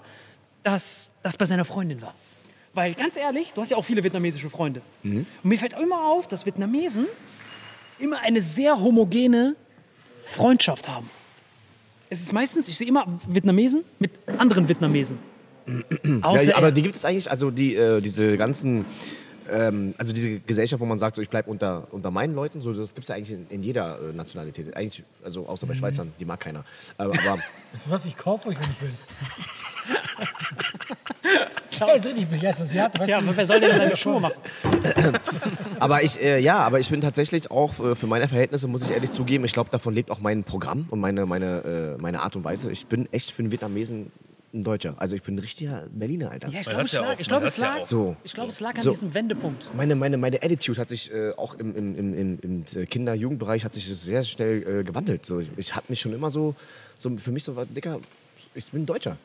dass das bei seiner Freundin war. Weil ganz ehrlich, du hast ja auch viele vietnamesische Freunde. Und mir fällt immer auf, dass Vietnamesen immer eine sehr homogene Freundschaft haben. Es ist meistens, ich sehe immer Vietnamesen mit anderen Vietnamesen. Außer Ja, aber er. die gibt es eigentlich, also die, äh, diese ganzen, ähm, also diese Gesellschaft, wo man sagt, so, ich bleibe unter, unter meinen Leuten, so, das gibt es ja eigentlich in, in jeder äh, Nationalität. Eigentlich, also außer bei Schweizern, die mag keiner. Äh, aber Weißt du was, ich kaufe euch, wenn ich will. Er ist richtig begeistert. Asiate, weißt ja, du, aber wer soll denn seine Schuhe machen? Aber ich, äh, ja, aber ich bin tatsächlich auch äh, für meine Verhältnisse, muss ich ehrlich zugeben, ich glaube, davon lebt auch mein Programm und meine, meine, äh, meine Art und Weise. Ich bin echt für einen Vietnamesen ein Deutscher. Also ich bin ein richtiger Berliner, Alter. Ja, ich glaube, es ja lag, ich es ja. So. ich es an So. diesem Wendepunkt. Meine, meine, meine Attitude hat sich äh, auch im, im, im, im, im äh, Kinder-Jugendbereich hat sich das sehr schnell äh, gewandelt. So, ich ich habe mich schon immer so, so, für mich so, Dicker, ich bin ein Deutscher.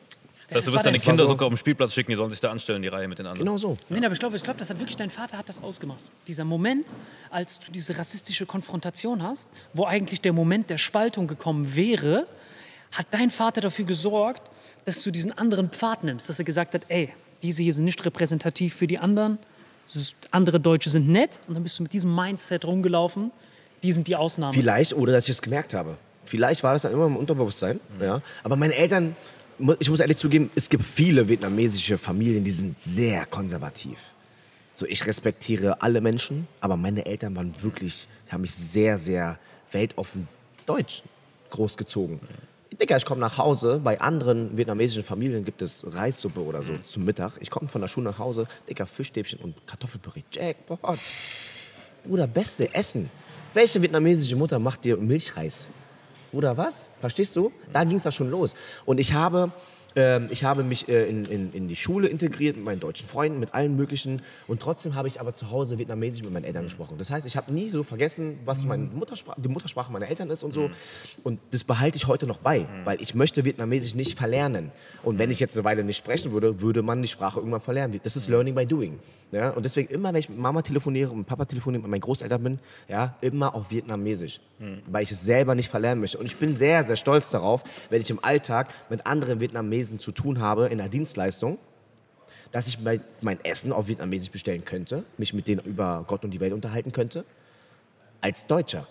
Das heißt, du Das wirst deine Kinder so- sogar auf den Spielplatz schicken, die sollen sich da anstellen, die Reihe mit den anderen. Genau so. Nein, aber ich glaube, ich glaube, das hat wirklich dein Vater hat das ausgemacht. Dieser Moment, als du diese rassistische Konfrontation hast, wo eigentlich der Moment der Spaltung gekommen wäre, hat dein Vater dafür gesorgt, dass du diesen anderen Pfad nimmst, dass er gesagt hat, ey, diese hier sind nicht repräsentativ für die anderen, andere Deutsche sind nett und dann bist du mit diesem Mindset rumgelaufen, die sind die Ausnahmen. Vielleicht, ohne dass ich es gemerkt habe. Vielleicht war das dann immer im Unterbewusstsein. Ja. Aber meine Eltern, ich muss ehrlich zugeben, es gibt viele vietnamesische Familien, die sind sehr konservativ. So, ich respektiere alle Menschen, aber meine Eltern waren wirklich, haben mich sehr, sehr weltoffen deutsch großgezogen. Digga, ich komme nach Hause, bei anderen vietnamesischen Familien gibt es Reissuppe oder so zum Mittag. Ich komme von der Schule nach Hause, Digga, Fischstäbchen und Kartoffelpüree. Jackpot. Bruder, beste Essen. Welche vietnamesische Mutter macht dir Milchreis? Oder was? Verstehst du? Da ging es da schon los. Und ich habe, ähm, ich habe mich äh, in, in, in die Schule integriert mit meinen deutschen Freunden, mit allen möglichen. Und trotzdem habe ich aber zu Hause Vietnamesisch mit meinen Eltern gesprochen. Das heißt, ich habe nie so vergessen, was meine Muttersprache, die Muttersprache meiner Eltern ist und so. Und das behalte ich heute noch bei, weil ich möchte Vietnamesisch nicht verlernen. Und wenn ich jetzt eine Weile nicht sprechen würde, würde man die Sprache irgendwann verlernen. Das ist Learning by Doing. Ja? Und deswegen immer, wenn ich mit Mama telefoniere und mit Papa telefoniere, mit meinen Großeltern bin, ja, immer auf Vietnamesisch. Weil ich es selber nicht verlernen möchte. Und ich bin sehr, sehr stolz darauf, wenn ich im Alltag mit anderen Vietnamesen zu tun habe in der Dienstleistung, dass ich mein, mein Essen auf Vietnamesisch bestellen könnte, mich mit denen über Gott und die Welt unterhalten könnte, als Deutscher.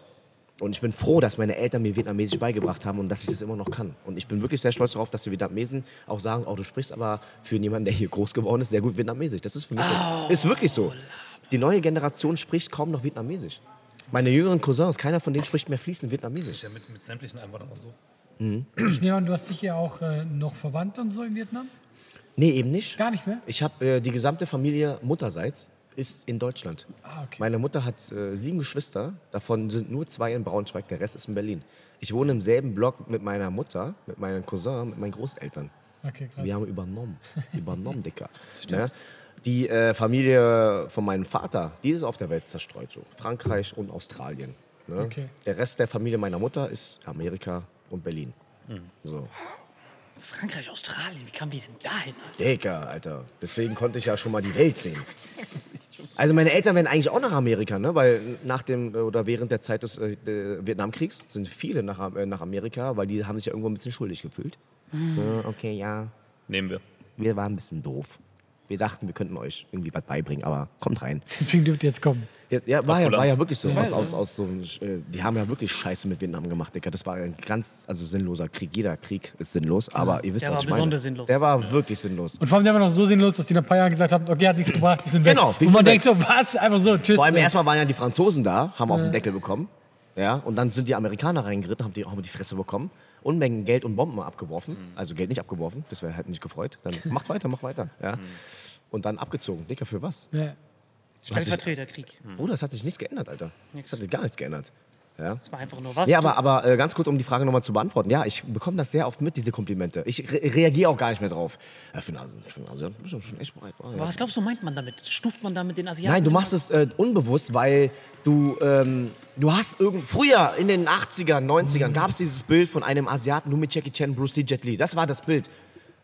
Und ich bin froh, dass meine Eltern mir Vietnamesisch beigebracht haben und dass ich das immer noch kann. Und ich bin wirklich sehr stolz darauf, dass die Vietnamesen auch sagen, oh, du sprichst aber für jemanden, der hier groß geworden ist, sehr gut Vietnamesisch. Das ist für mich so. Ist wirklich so. Die neue Generation spricht kaum noch Vietnamesisch. Meine jüngeren Cousins, keiner von denen spricht mehr fließend Vietnamesisch. Ja, mit, mit sämtlichen Einwandern und so. Ich nehme an, du hast sicher auch äh, noch Verwandte und so in Vietnam? Nee, eben nicht. Gar nicht mehr? Ich habe äh, die gesamte Familie mutterseits ist in Deutschland. Ah, okay. Meine Mutter hat äh, sieben Geschwister, davon sind nur zwei in Braunschweig, der Rest ist in Berlin. Ich wohne im selben Block mit meiner Mutter, mit meinen Cousins, mit meinen Großeltern. Okay, krass. Wir haben übernommen. Übernommen, Dicker. Ne? Die äh, Familie von meinem Vater, die ist auf der Welt zerstreut. So. Frankreich und Australien. Ne? Okay. Der Rest der Familie meiner Mutter ist Amerika und Berlin. So. Frankreich, Australien, wie kam die denn dahin? Digga, Alter. Deswegen konnte ich ja schon mal die Welt sehen. Also meine Eltern werden eigentlich auch nach Amerika, ne? Weil nach dem äh, oder während der Zeit des äh, Vietnamkriegs sind viele nach, äh, nach Amerika, weil die haben sich ja irgendwo ein bisschen schuldig gefühlt. Ja, okay, ja, Nehmen wir. wir waren ein bisschen doof. Wir dachten, wir könnten euch irgendwie was beibringen, aber kommt rein. Deswegen dürft ihr jetzt kommen. Jetzt, ja, war ja, war ja wirklich so. Aus, aus, aus so äh, die haben ja wirklich Scheiße mit Vietnam gemacht, Digga. Das war ein ganz also sinnloser Krieg. Jeder Krieg ist sinnlos, aber ihr wisst, Der was war ich meine. besonders sinnlos. Der war wirklich sinnlos. Und vor allem der war noch so sinnlos, dass die nach ein paar Jahren gesagt haben, okay, hat nichts gebracht, wir sind weg. Genau, Und man denkt so, was? Einfach so, tschüss. Vor allem erstmal waren ja die Franzosen da, haben auf den Deckel bekommen. Ja, und dann sind die Amerikaner reingeritten, haben die, haben die Fresse bekommen. Unmengen Geld und Bomben abgeworfen. Also Geld nicht abgeworfen, das wäre halt nicht gefreut. Dann macht weiter, mach weiter. Ja. Und dann abgezogen. Dicker, für was? Ja. Stellvertreterkrieg. Bruder, es hat sich nichts geändert, Alter. Es hat sich gar nichts geändert. Ja. Das war einfach nur was. Ja, aber, aber äh, ganz kurz, um die Frage nochmal zu beantworten. Ja, ich bekomme das sehr oft mit, diese Komplimente. Ich re reagiere auch gar nicht mehr drauf. Ja, für einen Asi- für einen Asiaten bist du schon echt bereit. Ah, ja. aber was glaubst du, meint man damit? Stuft man damit den Asiaten? Nein, du machst es äh, unbewusst, weil du, ähm, du hast irgend früher in den 80ern, 90ern gab es dieses Bild von einem Asiaten nur mit Jackie Chan, Bruce Lee, Jet Li. Das war das Bild.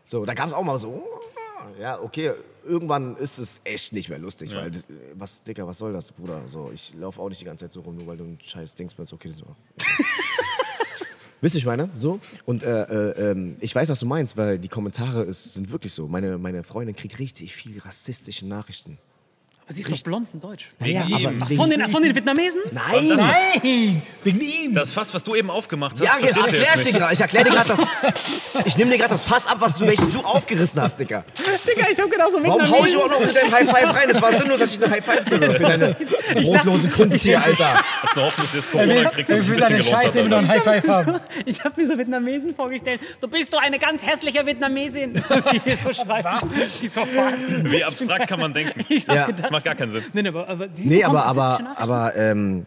So, da gab es auch mal so, oh, ja, okay, irgendwann ist es echt nicht mehr lustig, weil, das, äh, was, Dicker, was soll das, Bruder? So, ich laufe auch nicht die ganze Zeit so rum, nur weil du ein scheiß Dings bist. Okay, so. Wisst ihr, ich meine? So. Und äh, äh, ähm, ich weiß, was du meinst, weil die Kommentare ist, sind wirklich so. Meine, meine Freundin kriegt richtig viel rassistische Nachrichten. Aber sie ist doch blond in Deutsch. Naja, ihm. aber Ach, von, den, von den Vietnamesen? Nein! Nein, wegen ihm. Das Fass, was du eben aufgemacht hast, Ja, ich verstehst du erklär jetzt dir nicht. gerade. Ich erkläre dir gerade das. Ich nehme dir gerade das Fass ab, was du, welches du aufgerissen hast, Digga. Digga, ich hab gedacht, so Warum hau ich überhaupt noch mit deinem High Five rein? Es war sinnlos, dass ich eine High Five gebe für deine brotlose Kunst hier, Alter. Hast du hoffen, dass du jetzt Corona will, kriegst, es will ein seine bisschen geraucht Scheiße immer noch ein. High Five haben. Ich habe mir so Vietnamesen vorgestellt. Du bist doch eine ganz hässliche Vietnamesin. Die so schreiben. Die so fassen. Wie abstrakt kann man denken? Ich hab Ja. gedacht, Das macht gar keinen Sinn. nee, nee, aber, aber Nee, aber, aber, aber ähm,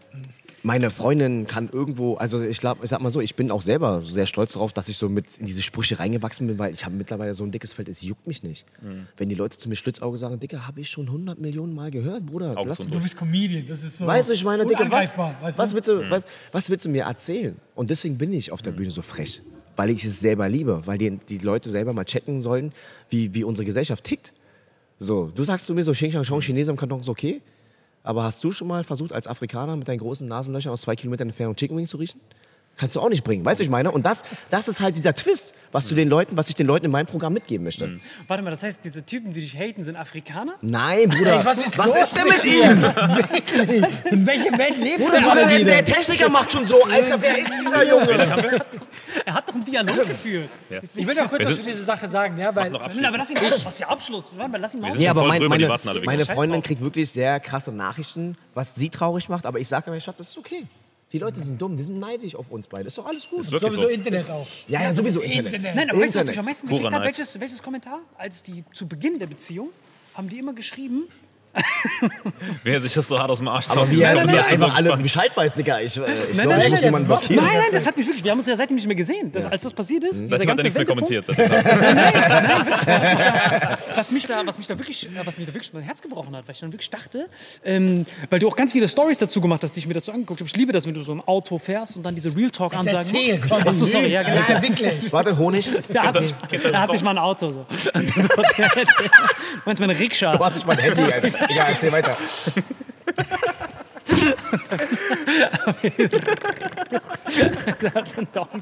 meine Freundin kann irgendwo, also ich glaube, ich sag mal so, ich bin auch selber sehr stolz darauf, dass ich so mit in diese Sprüche reingewachsen bin, weil ich habe mittlerweile so ein dickes Feld, es juckt mich nicht. Wenn die Leute zu mir Schlitzauge sagen, Dicker, habe ich schon 100 Millionen Mal gehört, Bruder. Lass, Du bist Comedian, das ist so. weißt du, ich meine, Dicker, was, unangreifbar, weißt du? was, willst du, was, was willst du mir erzählen? Und deswegen bin ich auf der Bühne so frech, weil ich es selber liebe, weil die, die Leute selber mal checken sollen, wie, wie unsere Gesellschaft tickt. So, du sagst zu mir so, Xing Shang Chong, Chinesen im Karton ist okay. Aber hast du schon mal versucht, als Afrikaner mit deinen großen Nasenlöchern aus zwei Kilometern Entfernung Chicken Wings zu riechen? Kannst du auch nicht bringen, weißt du, ich meine? Und das, das ist halt dieser Twist, was, du den Leuten, was ich den Leuten in meinem Programm mitgeben möchte. Warte mal, das heißt, diese Typen, die dich haten, sind Afrikaner? Nein, Bruder, was ist was ist denn mit ihm? In welcher Welt lebt Bruder, alle der, der Techniker macht schon so, Alter, wer ist dieser Junge? Er hat doch einen Dialog geführt. Ich will noch kurz was zu dieser Sache sagen, ja, weil Noch Aber lass ihn mal, was für Abschluss. Warte mal, lass ihn Nee, schon aber mein, meine, meine Freundin kriegt wirklich sehr krasse Nachrichten, was sie traurig macht. Aber ich sage mir, Schatz, das ist okay. Die Leute sind dumm, die sind neidisch auf uns beide. Ist doch alles gut. Ist Sowieso so. Internet auch. Ja, ja, sowieso Internet. Internet. Nein, aber weißt du, was mich am meisten gefickt hat? Welches, welches Kommentar? Als die zu Beginn der Beziehung haben die immer geschrieben, Wer sich das so hart aus dem Arsch Aber wie er einfach alle. Bescheid weiß, Digga. Ich, äh, ich Nein, glaube, nein, ich muss nein, jemanden das blockieren. Nein, nein, das hat mich wirklich, wir haben uns ja seitdem nicht mehr gesehen. Das, Als das passiert ist, dieser Seitdem hat er ganze nichts mehr kommentiert. was mich da, was mich da wirklich, äh, was mich da wirklich mein Herz gebrochen hat, weil ich dann wirklich dachte, ähm, weil du auch ganz viele Stories dazu gemacht hast, die ich mir dazu angeguckt habe. Ich liebe das, wenn du so im Auto fährst und dann diese Real Talk Ansagen komm. Ach so, sorry, ja, genau. Ja, wirklich. Warte, Honig. Da hatte ich, da hatte ich mal ein Auto so. Meinst du meine Rikscha? Du hast nicht mein Handy, Alter. Egal, erzähl weiter.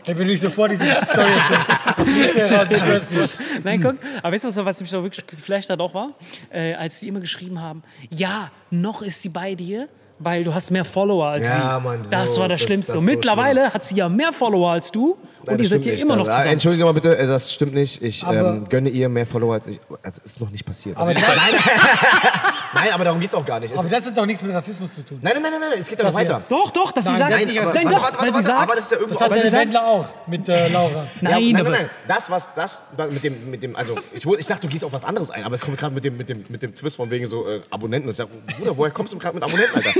Wenn du nicht sofort diese Story erzählst. Nein, guck. Aber weißt du, was, was mich da wirklich geflasht hat auch war? Äh, als die immer geschrieben haben, ja, noch ist sie bei dir, weil du hast mehr Follower als Ja, sie. Mann, so, das war das, das- Schlimmste. das und so mittlerweile hat sie ja mehr Follower als du Nein, und ihr seid ja nicht. immer noch zusammen. Entschuldigen Sie mal bitte, äh, das stimmt nicht. Ich Aber- ähm, gönne ihr mehr Follower als ich. Das ist noch nicht passiert. Aber, das, nein, aber darum geht es auch gar nicht. Es, aber das hat doch nichts mit Rassismus zu tun. nein, nein, nein, nein, nein, es geht ja Was weiter. jetzt? Doch, doch, dass sie Nein, sagt, das nein, nicht nein, doch, warte, weil warte, sie sagt, aber das ist ja irgendwo Das hat aber der Wendler auch mit äh, Laura. nein, ja, nein, aber nein, nein, das, was, das, mit dem, mit dem, also, ich, ich dachte, du gehst auf was anderes ein, aber es kommt gerade mit dem, mit dem, mit dem Twist von wegen so äh, Abonnenten. Und ich dachte, Bruder, woher kommst du gerade mit Abonnenten, Alter?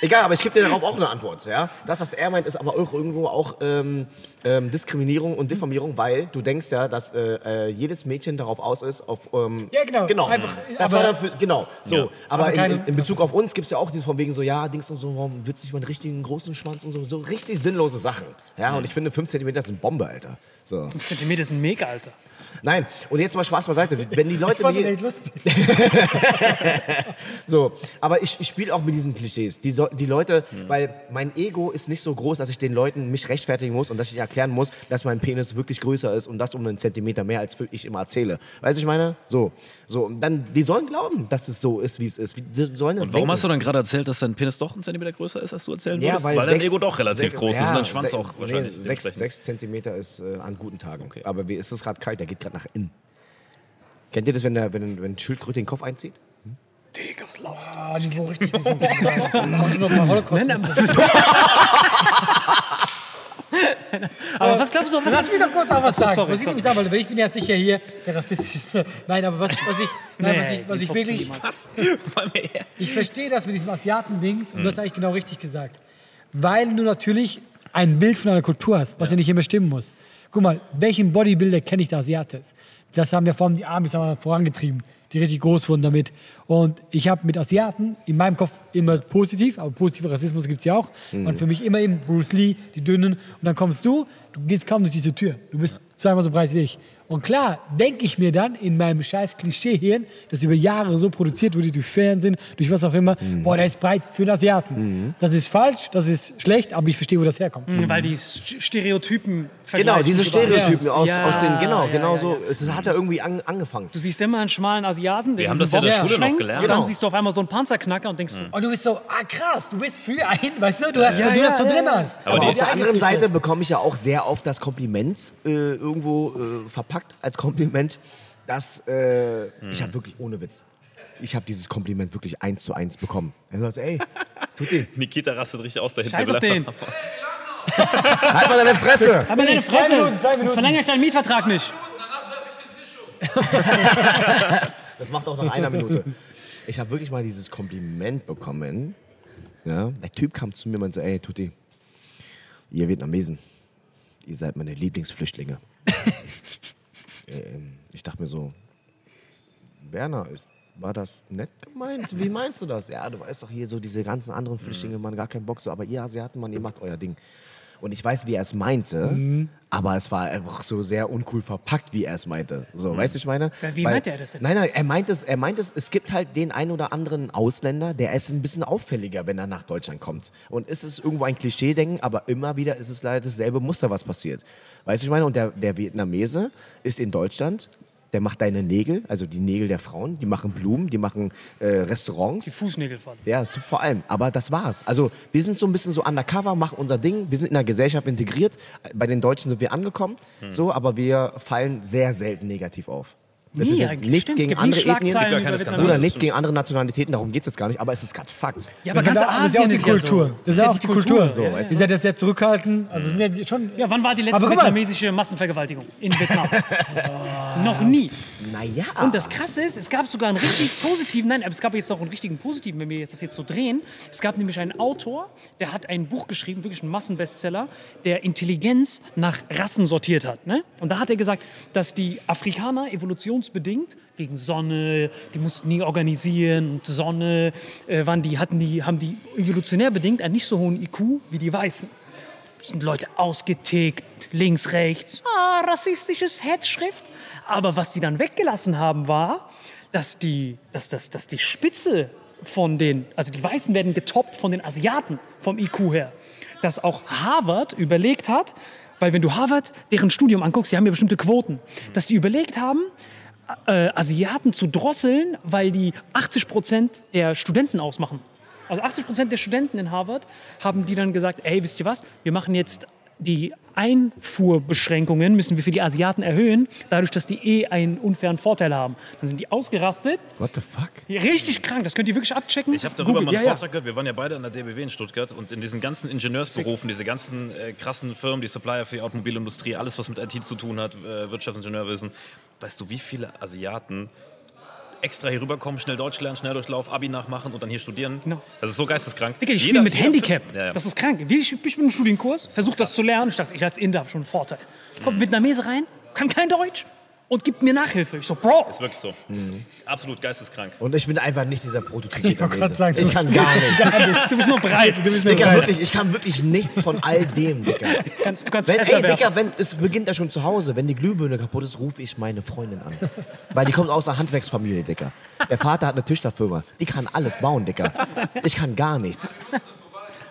Egal, aber ich gebe dir darauf auch eine Antwort, ja. Das, was er meint, ist aber auch irgendwo auch ähm, ähm, Diskriminierung und Diffamierung, weil du denkst ja, dass äh, äh, jedes Mädchen darauf aus ist, auf, ähm, Ja, genau. genau. Einfach, das aber- war dann für, genau, so. Ja. Aber, Aber in, keine- in, in Bezug auf uns gibt es ja auch dieses von wegen so, ja, Dings und so, warum willst du nicht mal einen richtigen großen Schwanz und so, so richtig sinnlose Sachen. Ja, und ich finde 5 cm sind Bombe, Alter. So. Zentimeter ist ein Mega, Alter. Nein, und jetzt mal Spaß beiseite. Wenn die Leute Ich fand das mir, lustig. so, aber ich, ich spiele auch mit diesen Klischees. Die, so, die Leute, weil mein Ego ist nicht so groß, dass ich den Leuten mich rechtfertigen muss und dass ich erklären muss, dass mein Penis wirklich größer ist und das um einen Zentimeter mehr, als ich immer erzähle. Weißt du, ich meine? So, so. Und dann, die sollen glauben, dass es so ist, wie es ist. Die sollen das Und warum denken. hast du dann gerade erzählt, dass dein Penis doch einen Zentimeter größer ist, als du erzählen Ja, würdest? weil, weil dein sechs- Ego doch relativ sechs- groß ist ja, und dein Schwanz sechs, auch wahrscheinlich. Nee, sechs, sechs Zentimeter ist äh, an guten Tagen. Aber wie ist es gerade kalt? Der geht gerade nach innen. Kennt ihr das, wenn, der, wenn, wenn Schildkröte den Kopf einzieht? Digga, was laufst Ah, Niveau richtig gesund. Kommt noch mal Holocaust. Aber was glaubst du, was Lass mich doch kurz auch was sagen. sorry, was ich nämlich sagen wollte, weil ich bin ja sicher hier der rassistischste. Nein, aber was, was ich, nein, was ich, was die ich wirklich, niemals. ich verstehe das mit diesem Asiaten-Dings und du hast eigentlich genau richtig gesagt. Weil du natürlich ein Bild von einer Kultur hast, was ja, nicht immer stimmen muss. Guck mal, welchen Bodybuilder kenne ich der Asiates? Das haben ja vor allem die Amis haben wir vorangetrieben, die richtig groß wurden damit. Und ich habe mit Asiaten in meinem Kopf immer positiv, aber positiver Rassismus gibt es ja auch. Und für mich immer eben Bruce Lee, die Dünnen. Und dann kommst du, du gehst kaum durch diese Tür. Du bist zweimal so breit wie ich. Und klar, denke ich mir dann in meinem scheiß Klischee-Hirn, das über Jahre so produziert wurde, durch Fernsehen, durch was auch immer, boah, der ist breit für den Asiaten. Das ist falsch, das ist schlecht, aber ich verstehe, wo das herkommt. Weil die St- Stereotypen Genau, diese Stereotypen Ja. aus, Ja, aus den, genau, ja, genau ja, so. Das hat er irgendwie an, angefangen. Du siehst immer einen schmalen Asiaten, der Wir haben das ja in der Schule noch gelernt. und Dann Genau. siehst du auf einmal so einen Panzerknacker und denkst so, Und du bist so, ah krass, du bist für einen, weißt du, du hast, Ja, du ja, das so ja, drin ja. hast. Aber Aber auf der anderen. Seite bekomme ich ja auch sehr oft das Kompliment äh, irgendwo äh, verpackt als Kompliment, dass äh, ich habe wirklich ohne Witz. Ich habe dieses Kompliment wirklich eins zu eins bekommen. Er sagt, ey, Tutti, Nikita rastet richtig aus da hinten. scheiß auf den. halt mal deine Fresse! Halt mal deine Zwei Fresse, Minuten, zwei Minuten. verlängere ich deinen Mietvertrag nicht. Das macht auch nach einer Minute. Ich habe wirklich mal dieses Kompliment bekommen. Ja, der Typ kam zu mir und meinte, ey, Tutti, ihr Vietnamesen, ihr seid meine Lieblingsflüchtlinge. ähm, ich dachte mir so, Werner, ist, war das nett gemeint? Wie meinst du das? Ja, du weißt doch hier so diese ganzen anderen Flüchtlinge, man gar keinen Bock so, aber ihr Asiaten, man, ihr macht euer Ding. Und ich weiß, wie er es meinte, aber es war einfach so sehr uncool verpackt, wie er es meinte. So, weißt du, ich meine? Wie meinte er das denn? Nein, nein, er meint es, er meint es, es gibt halt den einen oder anderen Ausländer, der ist ein bisschen auffälliger, wenn er nach Deutschland kommt. Und es ist irgendwo ein Klischee-Denken, aber immer wieder ist es leider dasselbe Muster, was passiert. Weißt du, ich meine? Und der, der Vietnamese ist in Deutschland, der macht deine Nägel, also die Nägel der Frauen, die machen Blumen, die machen äh, Restaurants. Die Fußnägel von. Ja, vor allem. Aber das war's. Also wir sind so ein bisschen so undercover, machen unser Ding. Wir sind in der Gesellschaft integriert. Bei den Deutschen sind wir angekommen. So, aber wir fallen sehr selten negativ auf. Das ist jetzt nichts stimmt. Es gegen andere Ethnien. Bruder, nichts gegen andere Nationalitäten, darum geht es jetzt gar nicht, aber es ist gerade Fakt. Ja, aber Das ist ganz ja- das ist ja auch Asien die ist ja Kultur. so. Das ist ja auch die Kultur. so, Ja, seid ja sehr zurückhaltend. Also sind ja schon. Ja, wann war die letzte vietnamesische Massenvergewaltigung in Vietnam? Noch nie. Naja. Und das Krasse ist, es gab sogar einen richtig positiven, nein, aber es gab jetzt auch einen richtigen positiven, wenn wir jetzt das jetzt so drehen. Es gab nämlich einen Autor, der hat ein Buch geschrieben, wirklich ein Massenbestseller, der Intelligenz nach Rassen sortiert hat. Ne? Und da hat er gesagt, dass die Afrikaner evolutionsbedingt wegen Sonne, die mussten nie organisieren und Sonne, äh, waren die, hatten die, haben die evolutionär bedingt einen nicht so hohen IQ wie die Weißen sind Leute ausgetickt, links, rechts, ah, rassistisches Hetzschrift. Aber was die dann weggelassen haben, war, dass die, dass, dass, dass die Spitze von den, also die Weißen werden getoppt von den Asiaten vom IQ her. Dass auch Harvard überlegt hat, weil wenn du Harvard, deren Studium anguckst, die haben ja bestimmte Quoten, dass die überlegt haben, äh, Asiaten zu drosseln, weil die 80 Prozent der Studenten ausmachen. Also 80 Prozent der Studenten in Harvard haben die dann gesagt, ey, wisst ihr was, wir machen jetzt die Einfuhrbeschränkungen, müssen wir für die Asiaten erhöhen, dadurch, dass die eh einen unfairen Vorteil haben. Dann sind die ausgerastet. What the fuck? Richtig krank, das könnt ihr wirklich abchecken. Ich habe darüber Google, mal einen ja, ja. Vortrag gehört. Wir waren ja beide an der DBW in Stuttgart und in diesen ganzen Ingenieursberufen, diese ganzen äh, krassen Firmen, die Supplier für die Automobilindustrie, alles, was mit IT zu tun hat, äh, Wirtschaftsingenieurwissen. Weißt du, wie viele Asiaten extra hier rüberkommen, schnell Deutsch lernen, schnell durchlauf, Abi nachmachen und dann hier studieren? Genau. Das ist so geisteskrank. Digga, ich Jeder- spiele mit Handicap. Ja, ja. Das ist krank. Ich, ich bin im Studienkurs, versuche das zu lernen. Ich dachte, ich als Inder habe schon einen Vorteil. Kommt ein Vietnamese rein, kann kein Deutsch und gibt mir Nachhilfe. Ich so, Bro, ist wirklich so. Das ist absolut geisteskrank. Und ich bin einfach nicht dieser prototyp gerade sagen, Ich kann gar nichts. Gar nichts. du bist noch breit. Du, bist Digga, wirklich, ich kann wirklich nichts von all dem, Digga. kannst, du kannst Wenn, ey. Digga, wenn, es beginnt ja schon zu Hause. Wenn die Glühbirne kaputt ist, rufe ich meine Freundin an. Weil die kommt aus einer Handwerksfamilie, Digga. Der Vater hat eine Tischlerfirma. Die kann alles bauen, Digga. Ich kann gar nichts.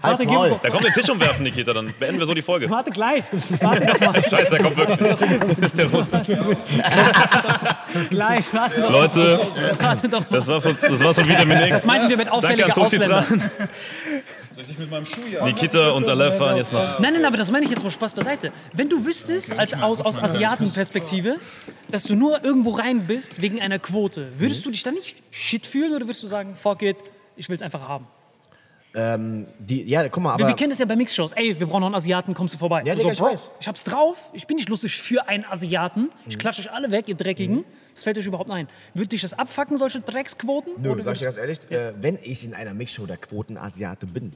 Halt's Warte, gib Maul. doch- Da kommt den Tisch umwerfen, Nikita, dann beenden wir so die Folge. Warte gleich. Warte doch mal. Scheiße, der kommt wirklich. ist der rot. Gleich. Warte doch, Leute, warte doch mal. das war von, das war's von Vitamin X. Das meinten wir mit Danke auffälliger an Tutti Ausländer. dran. Nikita und Aleph fahren jetzt noch. Nein, nein, aber das meine ich jetzt mal Spaß beiseite. Wenn du wüsstest, als aus, aus Asiatenperspektive, dass du nur irgendwo rein bist wegen einer Quote, würdest du dich dann nicht shit fühlen oder würdest du sagen, fuck it, ich will es einfach haben? Die, ja, guck mal, Wir, aber. wir kennen das ja bei Mixshows. Ey, wir brauchen noch einen Asiaten, kommst du vorbei? Ja, Digga, ich Bro, weiß. Ich hab's drauf, ich bin nicht lustig für einen Asiaten. Ich klatsche euch alle weg, ihr Dreckigen. Das fällt euch überhaupt ein. Würde dich das abfacken, solche Drecksquoten? Nö, Oder sag ich dir ganz ehrlich, äh, wenn ich in einer Mixshow der Quotenasiate bin,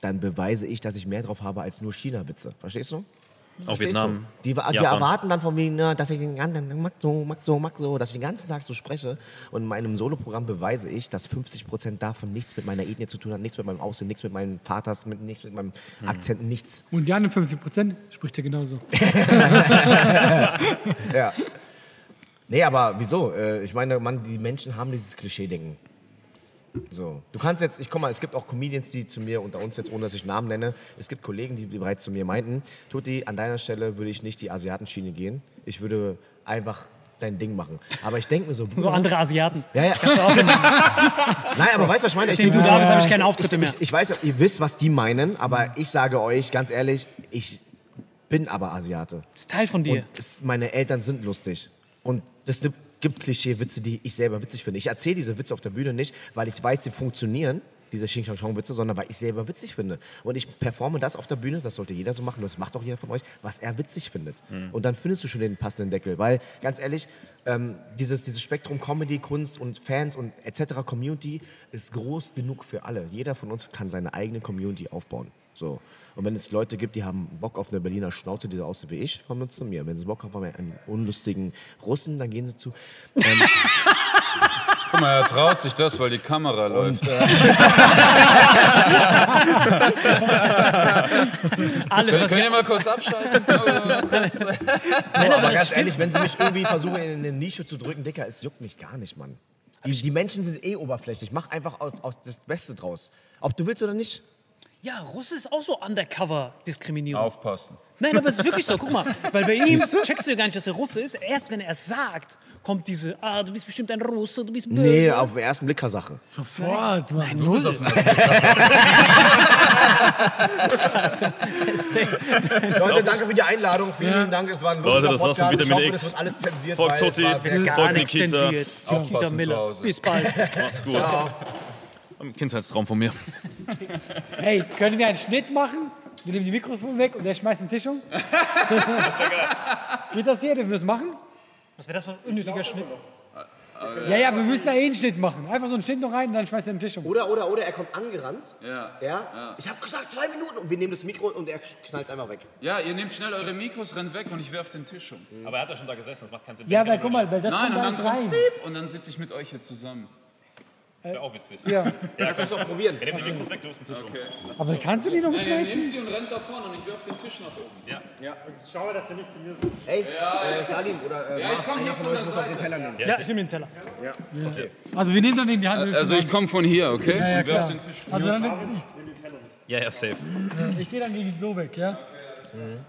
dann beweise ich, dass ich mehr drauf habe als nur China-Witze. Verstehst du? Auch Verstehst Vietnam. du? Die, die erwarten dann von mir, ne, dass ich den ganzen mag so, mag so, mag so, dass ich den ganzen Tag so spreche. Und in meinem Soloprogramm beweise ich, dass 50% davon nichts mit meiner Ethnie zu tun hat, nichts mit meinem Aussehen, nichts mit meinem Vaters, mit, nichts mit meinem Akzent, nichts. Und die anderen 50 Prozent spricht er genauso. Ja. Nee, aber wieso? Äh, ich meine, man, die Menschen haben dieses Klischee-Denken. So. Du kannst jetzt, ich komm mal, es gibt auch Comedians, die zu mir unter uns jetzt, ohne dass ich Namen nenne, es gibt Kollegen, die bereits zu mir meinten, Tutti, an deiner Stelle würde ich nicht die Asiatenschiene gehen. Ich würde einfach dein Ding machen. Aber ich denke mir so, So andere Asiaten. ja, ja. Nein, aber weißt du, was ich meine? Ich denk du da bist, habe ich keine Auftritte ich, mehr. ich, ich weiß, ihr wisst, was die meinen, aber ich sage euch ganz ehrlich, ich bin aber Asiate. Das ist Teil von dir. Und es, meine Eltern sind lustig. Und es gibt Klischee-Witze, die ich selber witzig finde. Ich erzähle diese Witze auf der Bühne nicht, weil ich weiß, sie funktionieren, diese Xing Shang Chong Witze, sondern weil ich selber witzig finde. Und ich performe das auf der Bühne, das sollte jeder so machen, das macht auch jeder von euch, was er witzig findet. Und dann findest du schon den passenden Deckel. Weil, ganz ehrlich, ähm, dieses, dieses Spektrum Comedy, Kunst und Fans und etc. Community ist groß genug für alle. Jeder von uns kann seine eigene Community aufbauen. So. Und wenn es Leute gibt, die haben Bock auf eine Berliner Schnauze, die so aussieht wie ich, kommen sie zu mir. Wenn sie Bock haben auf einen unlustigen Russen, dann gehen sie zu. Ähm, Guck mal, er traut sich das, weil die Kamera läuft. Alles, was Können wir mal kurz abschalten? so, aber ganz ehrlich, wenn sie mich irgendwie versuchen, in eine Nische zu drücken, Dicker, es juckt mich gar nicht, Mann. Die, die Menschen sind eh oberflächlich. Mach einfach aus, aus das Beste draus. Ob du willst oder nicht. Ja, Russe ist auch so Undercover-Diskriminierung. Aufpassen. Nein, aber es ist wirklich so. Guck mal, weil bei ihm checkst du ja gar nicht, dass er Russe ist. Erst wenn er es sagt, kommt diese, ah, du bist bestimmt ein Russe, du bist böse. Nee, auf den ersten Blick Sache. Sofort, Mann. Du bist auf einer Leute, danke für die Einladung. Vielen lieben Dank. Es war ein lustiger Leute, das war's von Podcast. Ich Vitamin hoffe, X. das wird alles zensiert. Folgt Gar folgt Nikita. zensiert. Nikita Aufpassen zu Miller. Hause. Bis bald. Mach's gut. Ein Kindheitstraum von mir. Hey, können wir einen Schnitt machen? Wir nehmen die Mikrofone weg und der schmeißt den Tisch um. Geht das hier? Dürfen wir das machen? Was wäre das für ein unnötiger Schnitt? Ja, ja, wir müssen da eh einen Schnitt machen. Einfach so einen Schnitt noch rein und dann schmeißt er den Tisch um. Oder, oder, oder er kommt angerannt. Ja. Ja. Ich habe gesagt, zwei Minuten. Und wir nehmen das Mikro und er knallt es einfach weg. Ja, ihr nehmt schnell eure Mikros, rennt weg und ich werf den Tisch um. Aber er hat ja schon da gesessen, das macht keinen Sinn. Ja, weil guck mal, weil das Nein, kommt und dann alles kommt rein. Piep und dann sitze ich mit euch hier zusammen. Das wäre auch witzig. Ja. Lass uns doch probieren. Wir nehmen die Mikros weg, du hast den Tisch um. Aber kannst du die noch Ja, ihr schmeißen? nehmt sie und rennt da vorne und ich werf den Tisch nach oben. Hey, äh, Salim oder äh, Ja, ich einer hier von von euch der muss auf den Teller nehmen. Ja, ich nehme den Teller. Also wir nehmen dann in die Hand. Also ich komme von hier, okay? ja, ja, und werf klar. den Tisch. Also dann, Ja, ja, safe. ich, ich gehe dann gegen so weg, ja?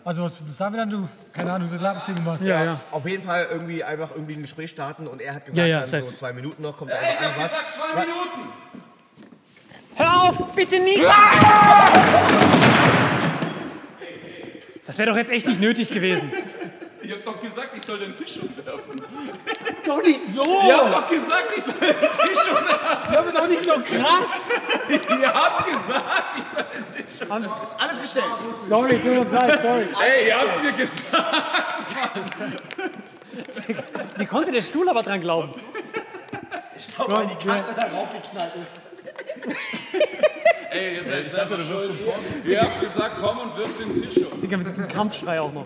Also was, sagen wir dann, du? Keine Ahnung, du laberst irgendwas. Ja, ja. Auf jeden Fall irgendwie einfach irgendwie ein Gespräch starten und er hat gesagt, Ja, ja, dann safe. so zwei Minuten noch, kommt Ey, ich einfach hab was. gesagt zwei Minuten! Hör auf, bitte nicht! Das wäre doch jetzt echt nicht nötig gewesen. Ihr habt doch gesagt, ich soll den Tisch umwerfen. Doch nicht so! Ihr habt doch gesagt, ich soll den Tisch umwerfen. Aber doch nicht so krass! Ihr habt gesagt, ich soll den Tisch umwerfen. Alles gestellt. Sorry, tut uns leid, sorry. Ey, ihr habt's mir gesagt. Wie konnte der Stuhl aber dran glauben? Ich glaube, weil die Kante darauf geknallt ist. Ey, ihr seid selber schuld. Ihr habt gesagt, komm und wirf den Tisch um. Digga, mit diesem Kampfschrei auch noch.